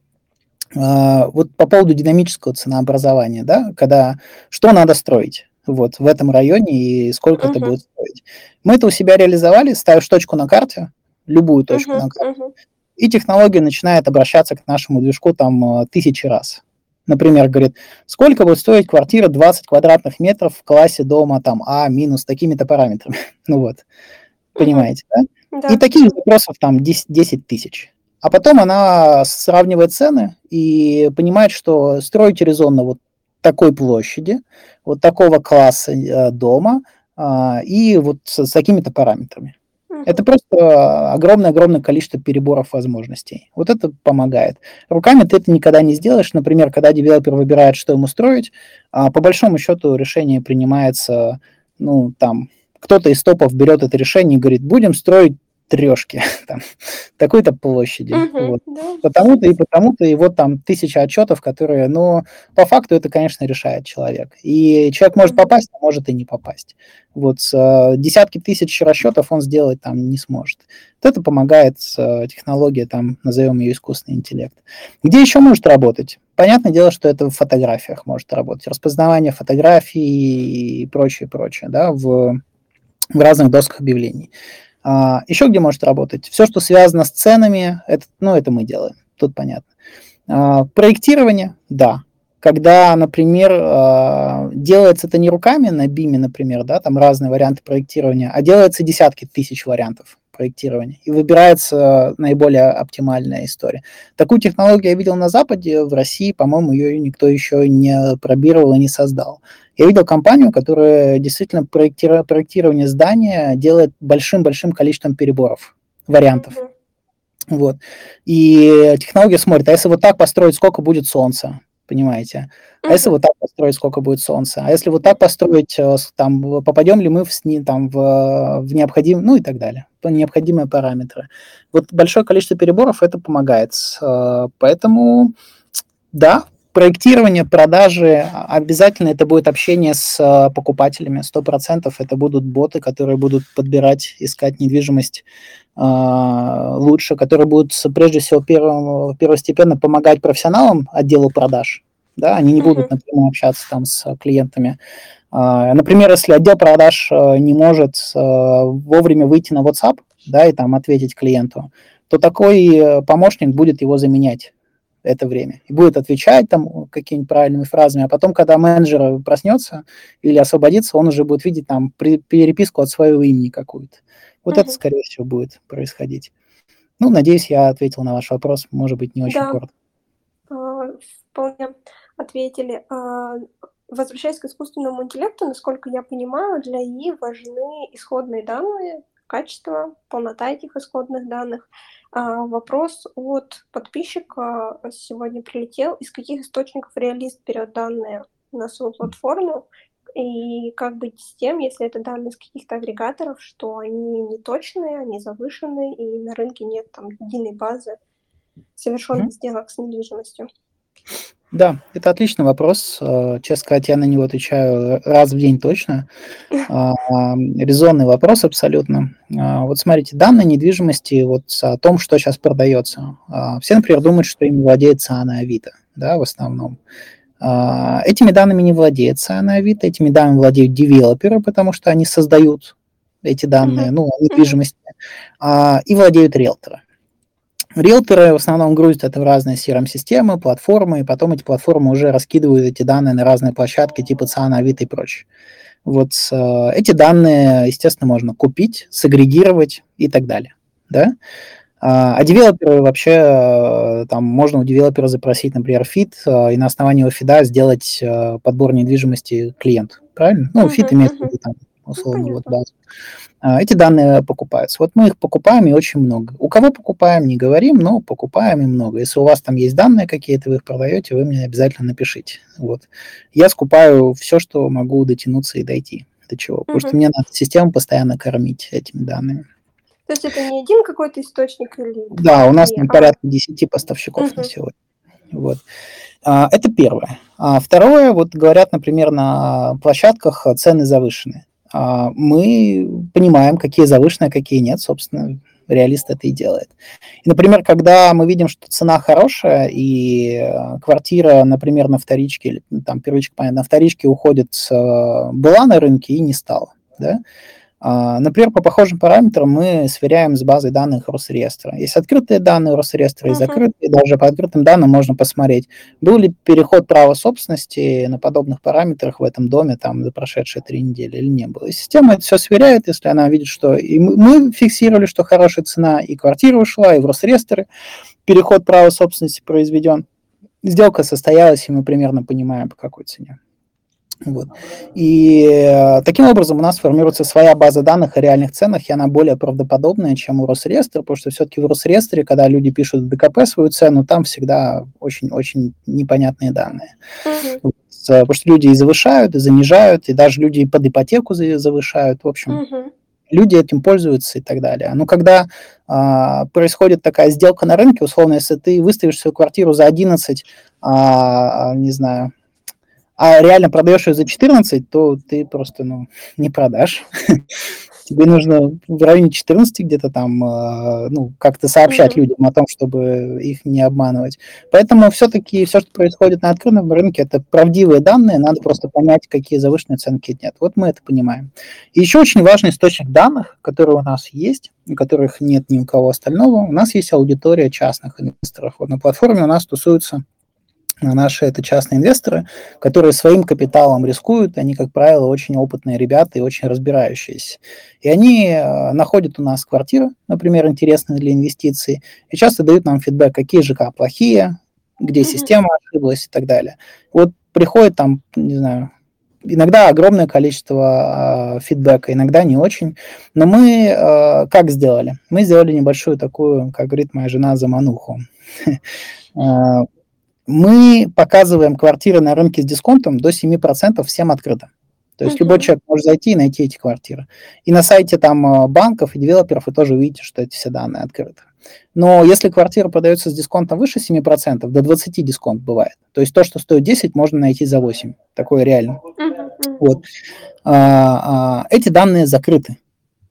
э, вот по поводу динамического ценообразования, да, когда что надо строить вот в этом районе и сколько uh-huh. это будет стоить. Мы это у себя реализовали, ставишь точку на карте, любую точку uh-huh, на карте, uh-huh. и технология начинает обращаться к нашему движку там э, тысячи раз. Например, говорит, сколько будет стоить квартира 20 квадратных метров в классе дома там А минус такими-то параметрами. ну вот. Понимаете, да? да? И таких запросов там 10, 10 тысяч. А потом она сравнивает цены и понимает, что строить резонно вот такой площади, вот такого класса э, дома э, и вот с, с такими-то параметрами. Это просто огромное-огромное количество переборов возможностей. Вот это помогает. Руками ты это никогда не сделаешь. Например, когда девелопер выбирает, что ему строить, а по большому счету решение принимается, ну, там, кто-то из топов берет это решение и говорит, будем строить трешки, там, такой-то площади. Uh-huh, вот. да. Потому-то и потому-то, и вот там тысяча отчетов, которые, ну, по факту это, конечно, решает человек. И человек может попасть, а может и не попасть. Вот с, э, десятки тысяч расчетов он сделать там не сможет. Вот это помогает э, технология, там, назовем ее искусственный интеллект. Где еще может работать? Понятное дело, что это в фотографиях может работать. Распознавание фотографий и прочее, прочее, да, в, в разных досках объявлений. А, еще где может работать? Все, что связано с ценами, это, ну, это мы делаем, тут понятно. А, проектирование, да. Когда, например, а, делается это не руками на биме, например, да, там разные варианты проектирования, а делается десятки тысяч вариантов проектирования, и выбирается наиболее оптимальная история. Такую технологию я видел на Западе, в России, по-моему, ее никто еще не пробировал и не создал. Я видел компанию, которая действительно проектира- проектирование здания делает большим-большим количеством переборов, вариантов. Mm-hmm. Вот. И технология смотрит, а если вот так построить, сколько будет солнца? Понимаете? А если вот так построить, сколько будет солнца? А если вот так построить, э, там, попадем ли мы в, там, в, в необходимые, ну и так далее, необходимые параметры. Вот большое количество переборов это помогает. Э, поэтому, да, проектирование, продажи, а, обязательно это будет общение с э, покупателями, 100% это будут боты, которые будут подбирать, искать недвижимость лучше, которые будут прежде всего первым, первостепенно помогать профессионалам отделу продаж, да, они не будут напрямую общаться там с клиентами. А, например, если отдел продаж э, не может э, вовремя выйти на WhatsApp, да, и там ответить клиенту, то такой э, помощник будет его заменять это время и будет отвечать там какими-нибудь правильными фразами, а потом, когда менеджер проснется или освободится, он уже будет видеть там переписку от своего имени какую-то. Вот uh-huh. это, скорее всего, будет происходить. Ну, надеюсь, я ответил на ваш вопрос, может быть, не очень да. коротко. Uh, вполне ответили. А, возвращаясь к искусственному интеллекту, насколько я понимаю, для ИИ важны исходные данные, качество, полнота этих исходных данных. А, вопрос от подписчика сегодня прилетел. Из каких источников реалист берет данные на свою платформу? И как быть с тем, если это данные из каких-то агрегаторов, что они неточные, они завышены, и на рынке нет там единой базы совершенных mm-hmm. сделок с недвижимостью? Да, это отличный вопрос. Э, честно сказать, я на него отвечаю раз в день точно. А, резонный вопрос абсолютно. А, вот смотрите, данные недвижимости, вот о том, что сейчас продается. А, все, например, думают, что им владеет Сана Авито, да, в основном. Этими данными не владеет Сана Авито, этими данными владеют девелоперы, потому что они создают эти данные, ну, недвижимости, и владеют риэлторы. Риэлторы в основном грузят это в разные CRM-системы, платформы, и потом эти платформы уже раскидывают эти данные на разные площадки типа ЦАНа, Авито и прочее. Вот э, эти данные, естественно, можно купить, сагрегировать и так далее. Да? А, а девелоперы вообще, э, там можно у девелопера запросить, например, фид, э, и на основании его фида сделать э, подбор недвижимости клиент. Правильно? Ну, uh-huh, фид имеет виду там условно, ну, вот базу. А, эти данные покупаются. Вот мы их покупаем и очень много. У кого покупаем, не говорим, но покупаем и много. Если у вас там есть данные какие-то, вы их продаете, вы мне обязательно напишите. Вот. Я скупаю все, что могу дотянуться и дойти до чего. Угу. Потому что мне надо систему постоянно кормить этими данными. То есть это не один какой-то источник или... Да, у нас там а... порядка 10 поставщиков угу. на сегодня. Вот. А, это первое. А второе, вот говорят, например, на площадках цены завышены. А, мы понимаем, какие завышенные, какие нет, собственно, реалист это и делает. И, например, когда мы видим, что цена хорошая, и э, квартира, например, на вторичке, или ну, там первичка, понятно, на вторичке уходит, была на рынке и не стала, да, например, по похожим параметрам мы сверяем с базой данных Росреестра. Есть открытые данные Росреестра и закрытые. Даже по открытым данным можно посмотреть, был ли переход права собственности на подобных параметрах в этом доме там за прошедшие три недели или не было. И система это все сверяет, если она видит, что и мы фиксировали, что хорошая цена, и квартира ушла, и в Росреестр переход права собственности произведен. Сделка состоялась, и мы примерно понимаем, по какой цене. Вот. И э, таким образом у нас формируется своя база данных о реальных ценах, и она более правдоподобная, чем у Росреестра, потому что все-таки в Росреестре, когда люди пишут в ДКП свою цену, там всегда очень-очень непонятные данные. Mm-hmm. Потому что люди и завышают, и занижают, и даже люди под ипотеку завышают. В общем, mm-hmm. люди этим пользуются и так далее. Но когда а, происходит такая сделка на рынке, условно, если ты выставишь свою квартиру за 11, а, не знаю, а реально продаешь ее за 14, то ты просто ну, не продашь. Тебе нужно в районе 14 где-то там, э, ну, как-то сообщать mm-hmm. людям о том, чтобы их не обманывать. Поэтому все-таки все, что происходит на открытом рынке, это правдивые данные, надо просто понять, какие завышенные оценки нет. Вот мы это понимаем. И еще очень важный источник данных, который у нас есть, которых нет ни у кого остального, у нас есть аудитория частных инвесторов. Вот на платформе у нас тусуются наши это частные инвесторы, которые своим капиталом рискуют, они, как правило, очень опытные ребята и очень разбирающиеся. И они э, находят у нас квартиры, например, интересные для инвестиций, и часто дают нам фидбэк, какие ЖК плохие, где система ошиблась и так далее. Вот приходит там, не знаю, иногда огромное количество э, фидбэка, иногда не очень. Но мы э, как сделали? Мы сделали небольшую такую, как говорит моя жена, замануху. Мы показываем квартиры на рынке с дисконтом до 7% всем открыто. То есть uh-huh. любой человек может зайти и найти эти квартиры. И на сайте там э, банков и девелоперов вы тоже увидите, что эти все данные открыты. Но если квартира продается с дисконтом выше 7%, до 20 дисконт бывает. То есть то, что стоит 10, можно найти за 8. Такое реально. Uh-huh. Вот. А, а, эти данные закрыты.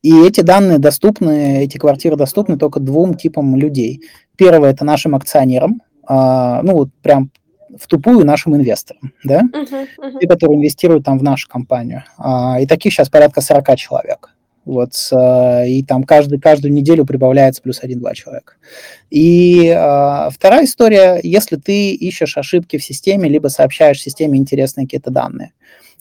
И эти данные доступны, эти квартиры доступны только двум типам людей. Первое – это нашим акционерам, а, ну вот прям в тупую нашим инвесторам, да, uh-huh, uh-huh. те, которые инвестируют там в нашу компанию. А, и таких сейчас порядка 40 человек. Вот, и там каждый, каждую неделю прибавляется плюс один-два человека. И э, вторая история, если ты ищешь ошибки в системе, либо сообщаешь системе интересные какие-то данные.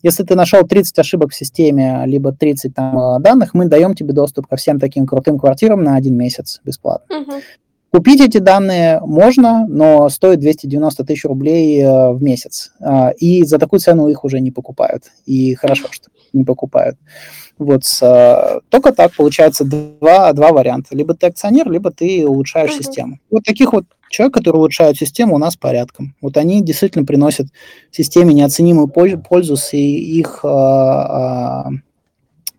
Если ты нашел 30 ошибок в системе, либо 30 там, данных, мы даем тебе доступ ко всем таким крутым квартирам на один месяц бесплатно. Uh-huh. Купить эти данные можно, но стоит 290 тысяч рублей э, в месяц. Э, и за такую цену их уже не покупают. И хорошо, что не покупают. Вот, э, только так получается два, два варианта. Либо ты акционер, либо ты улучшаешь uh-huh. систему. Вот таких вот человек, которые улучшают систему, у нас порядком. Вот они действительно приносят системе неоценимую пользу с их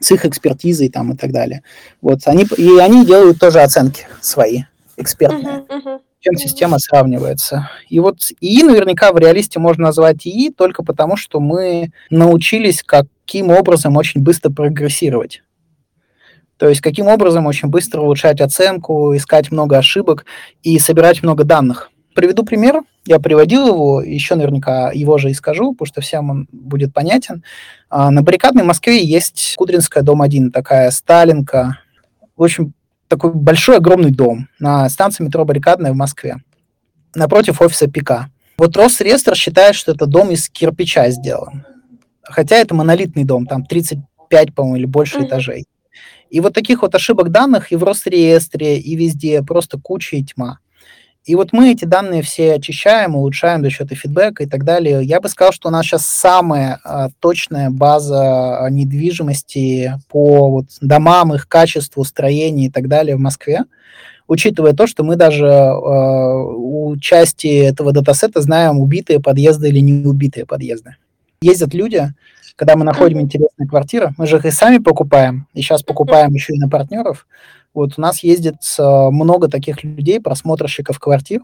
с их экспертизой там и так далее. Вот они и они делают тоже оценки свои экспертная, uh-huh, uh-huh. чем система сравнивается. И вот ИИ наверняка в реалисте можно назвать ИИ только потому, что мы научились каким образом очень быстро прогрессировать. То есть каким образом очень быстро улучшать оценку, искать много ошибок и собирать много данных. Приведу пример. Я приводил его, еще наверняка его же и скажу, потому что всем он будет понятен. А, на баррикадной Москве есть Кудринская, дом 1, такая Сталинка. В общем, такой большой, огромный дом на станции метро Баррикадная в Москве, напротив офиса ПК. Вот Росреестр считает, что это дом из кирпича сделан. Хотя это монолитный дом, там 35, по-моему, или больше mm-hmm. этажей. И вот таких вот ошибок данных и в Росреестре, и везде просто куча и тьма. И вот мы эти данные все очищаем, улучшаем за счет фидбэка и так далее. Я бы сказал, что у нас сейчас самая а, точная база а, недвижимости по вот, домам, их качеству, строению и так далее в Москве, учитывая то, что мы даже э, у части этого датасета знаем, убитые подъезды или не убитые подъезды. Ездят люди, когда мы находим интересные квартиры, мы же их и сами покупаем, и сейчас покупаем еще и на партнеров, вот у нас ездит много таких людей, просмотрщиков квартир,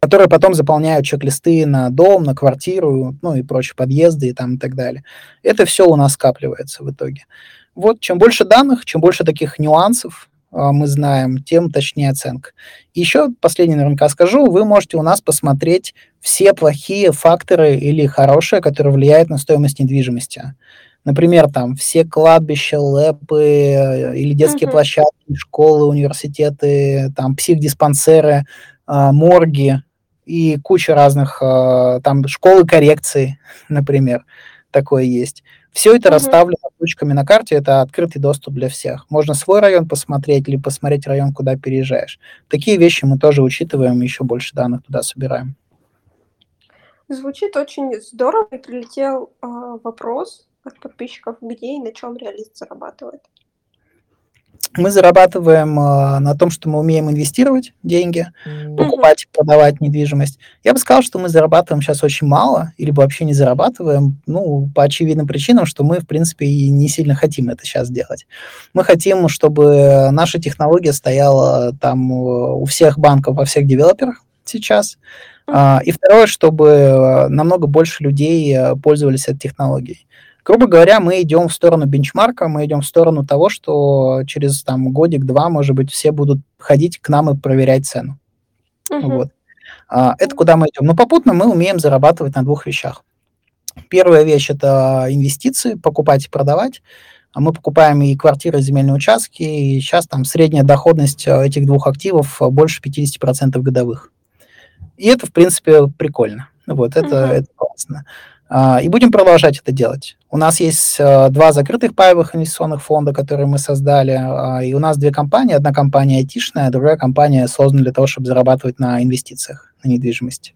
которые потом заполняют чек-листы на дом, на квартиру, ну и прочие подъезды и там и так далее. Это все у нас скапливается в итоге. Вот чем больше данных, чем больше таких нюансов э, мы знаем, тем точнее оценка. Еще последний наверняка скажу, вы можете у нас посмотреть все плохие факторы или хорошие, которые влияют на стоимость недвижимости. Например, там все кладбища, лэпы э, или детские uh-huh. площадки, школы, университеты, там психдиспансеры, э, морги и куча разных, э, там школы коррекции, например, такое есть. Все это uh-huh. расставлено точками на карте, это открытый доступ для всех. Можно свой район посмотреть или посмотреть район, куда переезжаешь. Такие вещи мы тоже учитываем, еще больше данных туда собираем. Звучит очень здорово. И прилетел э, вопрос от подписчиков, где и на чем реалист зарабатывает. Мы зарабатываем э, на том, что мы умеем инвестировать деньги, mm-hmm. покупать продавать недвижимость. Я бы сказал, что мы зарабатываем сейчас очень мало, или вообще не зарабатываем, ну, по очевидным причинам, что мы, в принципе, и не сильно хотим это сейчас делать. Мы хотим, чтобы наша технология стояла там у всех банков, во всех девелоперах сейчас. Mm-hmm. И второе, чтобы намного больше людей э, пользовались этой технологией. Грубо говоря, мы идем в сторону бенчмарка, мы идем в сторону того, что через там годик-два, может быть, все будут ходить к нам и проверять цену. Uh-huh. Вот. А, это куда мы идем. Но попутно мы умеем зарабатывать на двух вещах. Первая вещь – это инвестиции, покупать и продавать. А мы покупаем и квартиры, и земельные участки, и сейчас там средняя доходность э, этих двух активов больше 50% годовых. И это, в принципе, прикольно. Вот, это, uh-huh. это классно. А, и будем продолжать это делать. У нас есть э, два закрытых паевых инвестиционных фонда, которые мы создали, а, и у нас две компании. Одна компания айтишная, другая компания создана для того, чтобы зарабатывать на инвестициях, на недвижимости.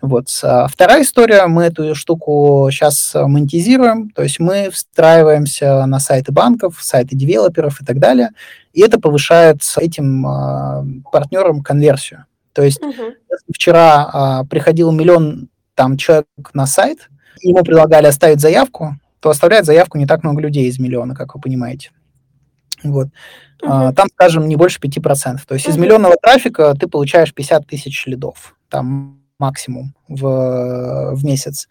Вот. А вторая история, мы эту штуку сейчас монетизируем, то есть мы встраиваемся на сайты банков, сайты девелоперов и так далее, и это повышает этим э, партнерам конверсию. То есть uh-huh. вчера э, приходил миллион там человек на сайт, ему предлагали оставить заявку, то оставляет заявку не так много людей из миллиона, как вы понимаете. Вот. Uh-huh. Там, скажем, не больше 5%. То есть uh-huh. из миллионного трафика ты получаешь 50 тысяч лидов, там максимум в, в месяц.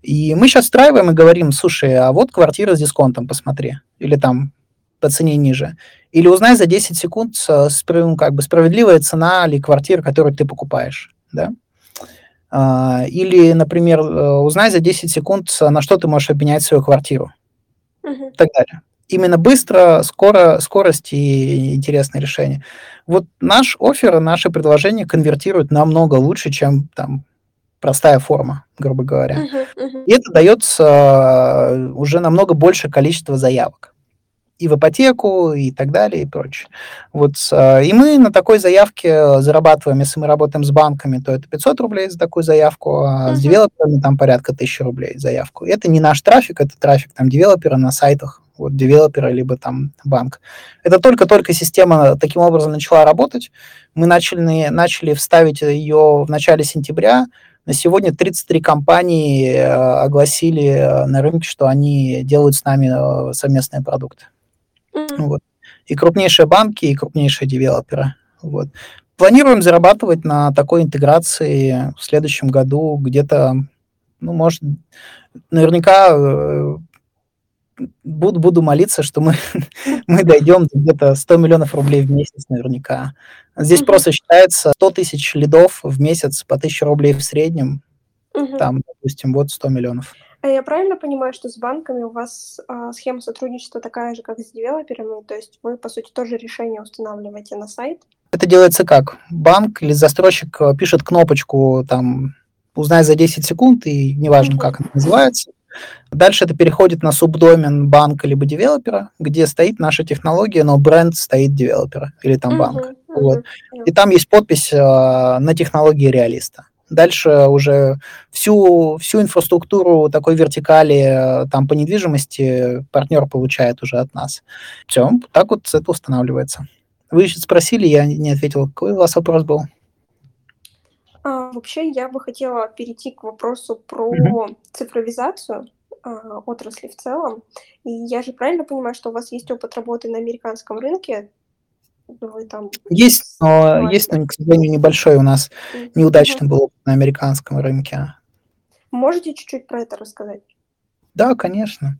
И мы сейчас встраиваем и говорим, слушай, а вот квартира с дисконтом, посмотри. Или там по цене ниже. Или узнай за 10 секунд, как бы справедливая цена ли квартиры, которую ты покупаешь. Да? А, или, например, э, узнай за 10 секунд, на что ты можешь обменять свою квартиру. Uh-huh. И так далее. Именно быстро, скоро, скорость и интересное решение. Вот наш офер, наше предложение конвертируют намного лучше, чем там простая форма, грубо говоря. Uh-huh, uh-huh. И это дается э, уже намного больше количество заявок и в ипотеку, и так далее, и прочее. Вот, а, и мы на такой заявке зарабатываем, если мы работаем с банками, то это 500 рублей за такую заявку, а uh-huh. с девелоперами там порядка 1000 рублей заявку. И это не наш трафик, это трафик там девелопера на сайтах, вот девелопера, либо там банк. Это только-только система таким образом начала работать. Мы начали, начали вставить ее в начале сентября, на сегодня 33 компании э, огласили э, на рынке, что они делают с нами э, совместные продукты. Mm-hmm. Вот. И крупнейшие банки, и крупнейшие девелоперы. Вот. Планируем зарабатывать на такой интеграции в следующем году где-то, ну, может, наверняка э, буду, буду молиться, что мы, мы дойдем до где-то 100 миллионов рублей в месяц наверняка. Здесь mm-hmm. просто считается 100 тысяч лидов в месяц по 1000 рублей в среднем. Mm-hmm. Там, допустим, вот 100 миллионов. А я правильно понимаю, что с банками у вас а, схема сотрудничества такая же, как с девелоперами? То есть вы, по сути, тоже решение устанавливаете на сайт? Это делается как? Банк или застройщик э, пишет кнопочку, там, узнай за 10 секунд, и неважно, как она называется. Дальше это переходит на субдомен банка либо девелопера, где стоит наша технология, но бренд стоит девелопера или там uh-huh, банк. Uh-huh. Вот. И там есть подпись э, на технологии реалиста. Дальше уже всю, всю инфраструктуру такой вертикали там по недвижимости партнер получает уже от нас. Все, так вот это устанавливается. Вы еще спросили, я не ответил. Какой у вас вопрос был? А, вообще, я бы хотела перейти к вопросу про mm-hmm. цифровизацию а, отрасли в целом. И я же правильно понимаю, что у вас есть опыт работы на американском рынке, там... Есть, но, есть, но, к сожалению, небольшой у нас неудачный был на американском рынке. Можете чуть-чуть про это рассказать? Да, конечно.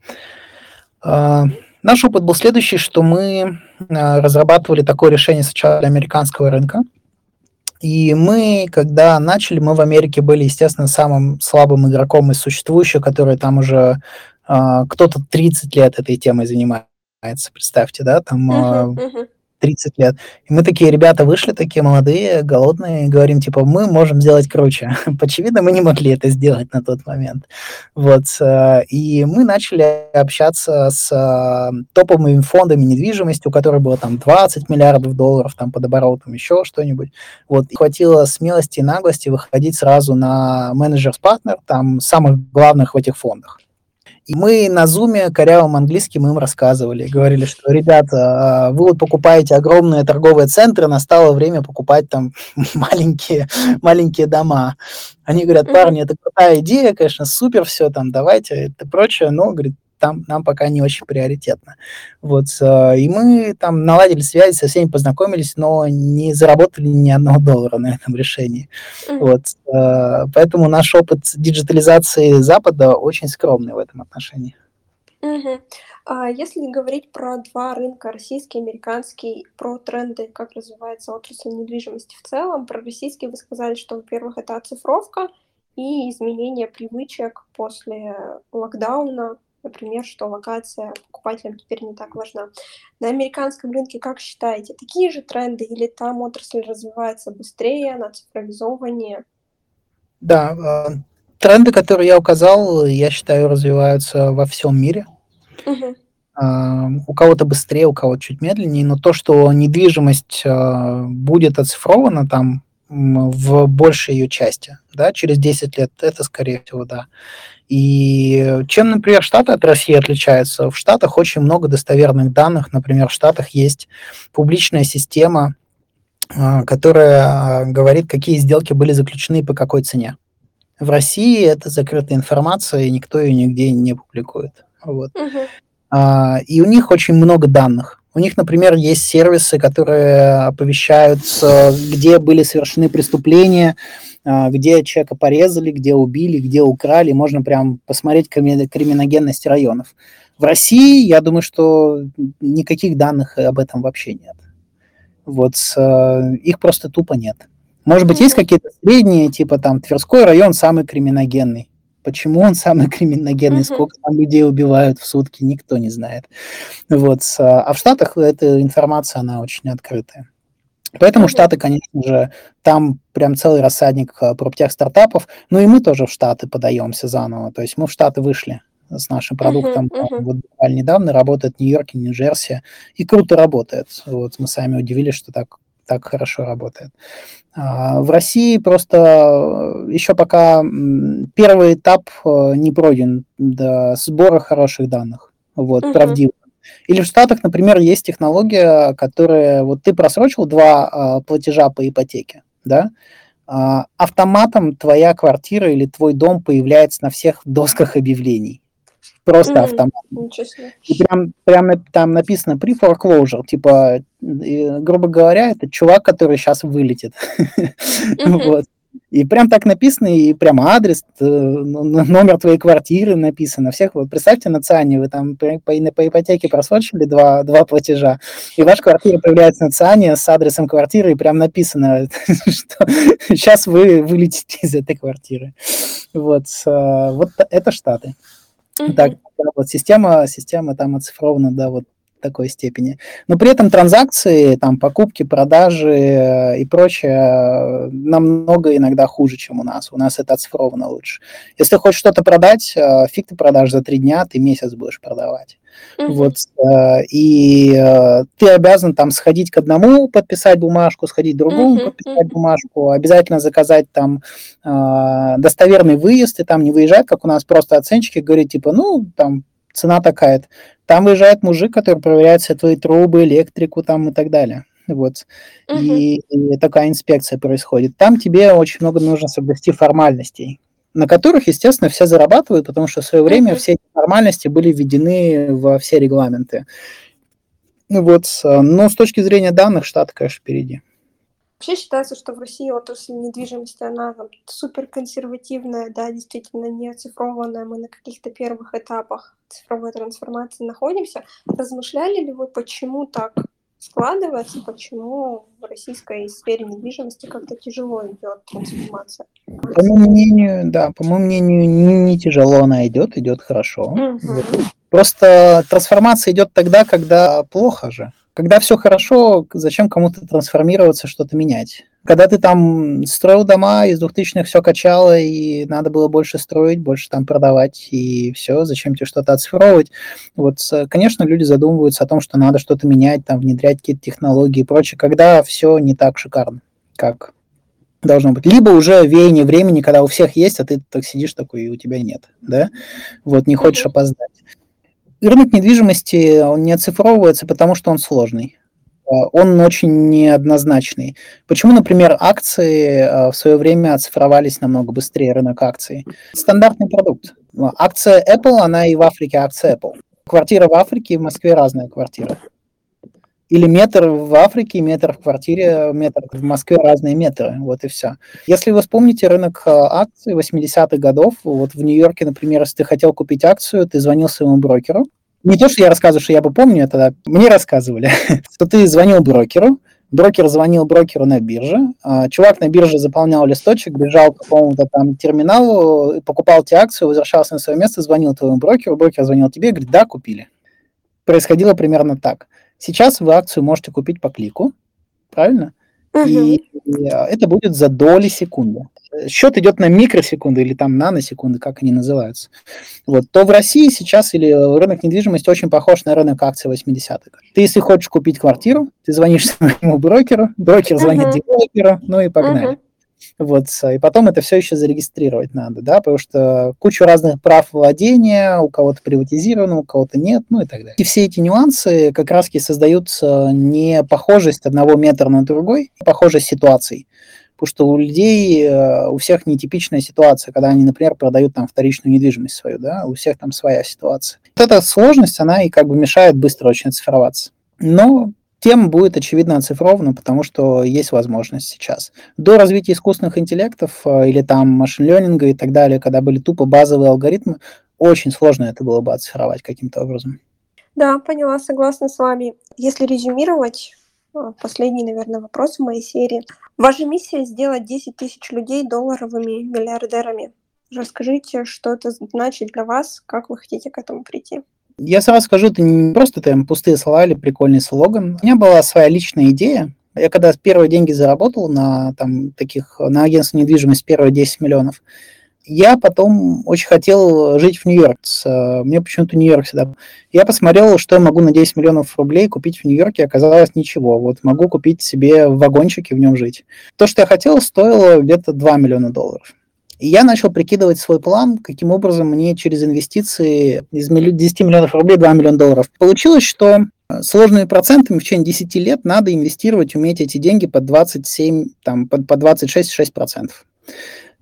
Uh, наш опыт был следующий, что мы uh, разрабатывали такое решение сначала для американского рынка. И мы, когда начали, мы в Америке были, естественно, самым слабым игроком из существующих, которые там уже а, кто-то 30 лет этой темой занимается, представьте, да, там uh-huh, uh-huh. 30 лет. И мы такие ребята вышли, такие молодые, голодные, и говорим, типа, мы можем сделать круче. Очевидно, мы не могли это сделать на тот момент. Вот. Э, и мы начали общаться с э, топовыми фондами недвижимости, у которых было там 20 миллиардов долларов там под оборотом, еще что-нибудь. Вот. И хватило смелости и наглости выходить сразу на менеджерс партнер, там самых главных в этих фондах. И мы на зуме корявым английским им рассказывали, говорили, что, ребята, а, вы вот покупаете огромные торговые центры, настало время покупать там маленькие, маленькие дома. Они говорят, парни, это крутая идея, конечно, супер все там, давайте, это прочее, но, говорит, там нам пока не очень приоритетно. Вот, э, и мы там наладили связи, со всеми познакомились, но не заработали ни одного доллара на этом решении. Mm-hmm. Вот, э, поэтому наш опыт диджитализации Запада очень скромный в этом отношении. А если говорить про два рынка, российский и американский, про тренды, как развивается отрасль недвижимости в целом, про российский вы сказали, что, во-первых, это оцифровка и изменение привычек после локдауна, например, что локация покупателям теперь не так важна. На американском рынке, как считаете, такие же тренды или там отрасль развивается быстрее, она цифровизованнее? Да, а, тренды, которые я указал, я считаю, развиваются во всем мире. Угу. У кого-то быстрее, у кого-то чуть медленнее, но то, что недвижимость а, будет оцифрована там в большей ее части, да, через 10 лет, это скорее всего, да. И чем, например, Штаты от России отличаются? В Штатах очень много достоверных данных. Например, в Штатах есть публичная система, а, которая говорит, какие сделки были заключены и по какой цене. В России это закрытая информация, и никто ее нигде не публикует. Вот. Uh-huh. И у них очень много данных. У них, например, есть сервисы, которые оповещают, где были совершены преступления, а, где человека порезали, где убили, где украли. Можно прям посмотреть криминогенность районов. В России, я думаю, что никаких данных об этом вообще нет. Вот э, их просто тупо нет. Может быть, есть какие-то средние, типа там Тверской район самый криминогенный. Почему он самый криминогенный, сколько там людей убивают в сутки, никто не знает. Вот. А в Штатах эта информация, она очень открытая. Поэтому Штаты, конечно же, там прям целый рассадник э, проптех стартапов. Ну и мы тоже в Штаты подаемся заново. То есть мы в Штаты вышли с нашим продуктом. Uh-huh, uh-huh. Вот буквально недавно работает в Нью-Йорке, Нью-Джерси. И круто работает. Вот мы сами удивились, что так, так хорошо работает. А в России просто э, еще пока первый этап э, не пройден до сбора хороших данных. Вот, uh-huh. правдивых. Или в Штатах, например, есть технология, которая... Вот ты просрочил два а, платежа по ипотеке, да? А, автоматом твоя квартира или твой дом появляется на всех досках объявлений. Просто mm-hmm. автоматом. И прям, прям там написано pre-foreclosure, типа, и, грубо говоря, это чувак, который сейчас вылетит. Mm-hmm. вот. И прям так написано, и прям адрес, э, номер твоей квартиры написано. Всех, вот представьте на ЦИАНе, вы там по, по, по ипотеке просрочили два, два платежа, и ваша квартира появляется на ЦИАНе с адресом квартиры, и прям написано, что сейчас вы вылетите из этой квартиры. Вот, э, вот это Штаты. Так, вот система, система там оцифрована, да, вот такой степени. Но при этом транзакции, там, покупки, продажи э, и прочее э, намного иногда хуже, чем у нас. У нас это оцифровано лучше. Если хочешь что-то продать, э, фиг ты продашь за три дня, ты месяц будешь продавать. Uh-huh. Вот, и ты обязан там сходить к одному, подписать бумажку, сходить к другому, uh-huh. подписать бумажку, обязательно заказать там достоверный выезд, и там не выезжать, как у нас просто оценщики говорят, типа, ну, там, цена такая-то. Там выезжает мужик, который проверяет все твои трубы, электрику там и так далее. Вот. Uh-huh. И, и такая инспекция происходит. Там тебе очень много нужно соблюсти формальностей, на которых, естественно, все зарабатывают, потому что в свое время uh-huh. все эти формальности были введены во все регламенты. Ну вот, но с точки зрения данных, штат, конечно, впереди. Вообще считается, что в России отрасль недвижимости, она там, супер консервативная, да, действительно не оцифрованная. Мы на каких-то первых этапах цифровой трансформации находимся. Размышляли ли вы, почему так складывается, почему в российской сфере недвижимости как-то тяжело идет трансформация? По моему мнению, да, по моему мнению, не, не тяжело она идет, идет хорошо. Угу. Просто трансформация идет тогда, когда плохо же. Когда все хорошо, зачем кому-то трансформироваться, что-то менять? Когда ты там строил дома, из 2000-х все качало, и надо было больше строить, больше там продавать, и все, зачем тебе что-то оцифровывать? Вот, конечно, люди задумываются о том, что надо что-то менять, там, внедрять какие-то технологии и прочее, когда все не так шикарно, как должно быть. Либо уже веяние времени, когда у всех есть, а ты так сидишь такой, и у тебя нет, да? Вот, не хочешь опоздать рынок недвижимости он не оцифровывается, потому что он сложный. А, он очень неоднозначный. Почему, например, акции а, в свое время оцифровались намного быстрее, рынок акций? Стандартный продукт. Акция Apple, она и в Африке акция Apple. Квартира в Африке и в Москве разная квартира. Или метр в Африке, метр в квартире, метр в Москве, разные метры. Вот и все. Если вы вспомните рынок а, акций 80-х годов, вот в Нью-Йорке, например, если ты хотел купить акцию, ты звонил своему брокеру. Не то, что я рассказываю, что я бы помню это, мне рассказывали, что ты звонил брокеру, брокер звонил брокеру на бирже, а чувак на бирже заполнял листочек, бежал к какому-то там терминалу, покупал тебе акцию, возвращался на свое место, звонил твоему брокеру, брокер звонил тебе и говорит, да, купили. Происходило примерно так. Сейчас вы акцию можете купить по клику, правильно? Угу. И это будет за доли секунды. Счет идет на микросекунды или там наносекунды, как они называются. Вот. То в России сейчас или рынок недвижимости очень похож на рынок акций 80-х. Ты, если хочешь купить квартиру, ты звонишь своему брокеру, брокер звонит uh-huh. девелоперу, ну и погнали. Uh-huh. Вот, и потом это все еще зарегистрировать надо, да, потому что куча разных прав владения, у кого-то приватизировано, у кого-то нет, ну и так далее. И все эти нюансы как раз создают не похожесть одного метра на другой, а похожесть ситуаций. Потому что у людей, э, у всех нетипичная ситуация, когда они, например, продают там вторичную недвижимость свою, да, у всех там своя ситуация. Вот эта сложность, она и как бы мешает быстро очень оцифроваться. Но тема будет очевидно оцифрована, потому что есть возможность сейчас. До развития искусственных интеллектов э, или там машин-ленинга и так далее, когда были тупо базовые алгоритмы, очень сложно это было бы оцифровать каким-то образом. Да, поняла, согласна с вами. Если резюмировать, э, последний, наверное, вопрос в моей серии. Ваша миссия сделать 10 тысяч людей долларовыми миллиардерами. Расскажите, что это значит для вас, как вы хотите к этому прийти. Я сразу скажу, это не просто там пустые слова или прикольный слоган. У меня была своя личная идея. Я когда первые деньги заработал на там таких, на агентство недвижимости первые 10 миллионов, я потом очень хотел жить в Нью-Йорке. Мне почему-то Нью-Йорк всегда... Я посмотрел, что я могу на 10 миллионов рублей купить в Нью-Йорке, оказалось ничего. Вот могу купить себе вагончик и в нем жить. То, что я хотел, стоило где-то 2 миллиона долларов. И я начал прикидывать свой план, каким образом мне через инвестиции из 10 миллионов рублей 2 миллиона долларов. Получилось, что сложными процентами в течение 10 лет надо инвестировать, уметь эти деньги под 27, там, под, под 26-6 процентов.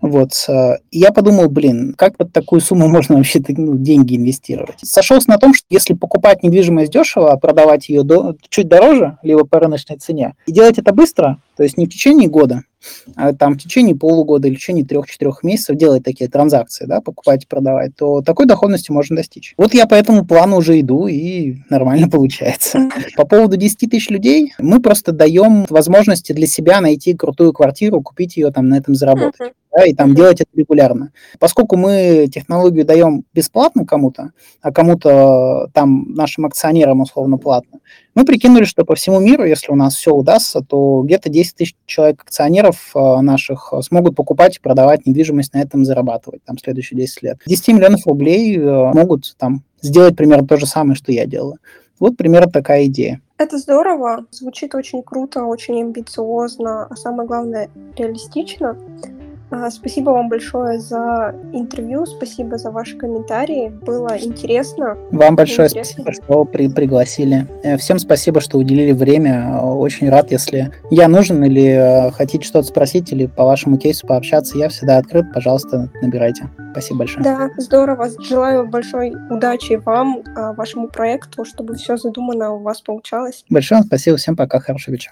Вот. Э, я подумал, блин, как под такую сумму можно вообще ну, деньги инвестировать? Сошелся на том, что если покупать недвижимость дешево, а продавать ее до, чуть дороже, либо по рыночной цене, и делать это быстро, то есть не в течение года, а там в течение полугода или в течение трех-четырех месяцев делать такие транзакции, да, покупать и продавать, то такой доходности можно достичь. Вот я по этому плану уже иду, и нормально получается. По поводу 10 тысяч людей, мы просто даем возможности для себя найти крутую квартиру, купить ее там на этом заработать. Да, и там делать это регулярно. Поскольку мы технологию даем бесплатно кому-то, а кому-то там нашим акционерам условно платно, мы прикинули, что по всему миру, если у нас все удастся, то где-то 10 тысяч человек акционеров э, наших э, смогут покупать и продавать недвижимость, на этом зарабатывать там следующие 10 лет. 10 миллионов рублей э, могут там сделать примерно то же самое, что я делаю. Вот примерно такая идея. Это здорово, звучит очень круто, очень амбициозно, а самое главное, реалистично. А, спасибо вам большое за интервью, спасибо за ваши комментарии. Было интересно. Вам большое интересно. спасибо, что при пригласили. Э, всем спасибо, что уделили время. Очень рад, если я нужен или э, хотите что-то спросить или по вашему кейсу пообщаться, я всегда открыт. Пожалуйста, набирайте. Спасибо большое. Да, здорово. Желаю большой удачи вам, а, вашему проекту, чтобы все задумано у вас получалось. Большое спасибо. Всем пока. Хорошего вечера.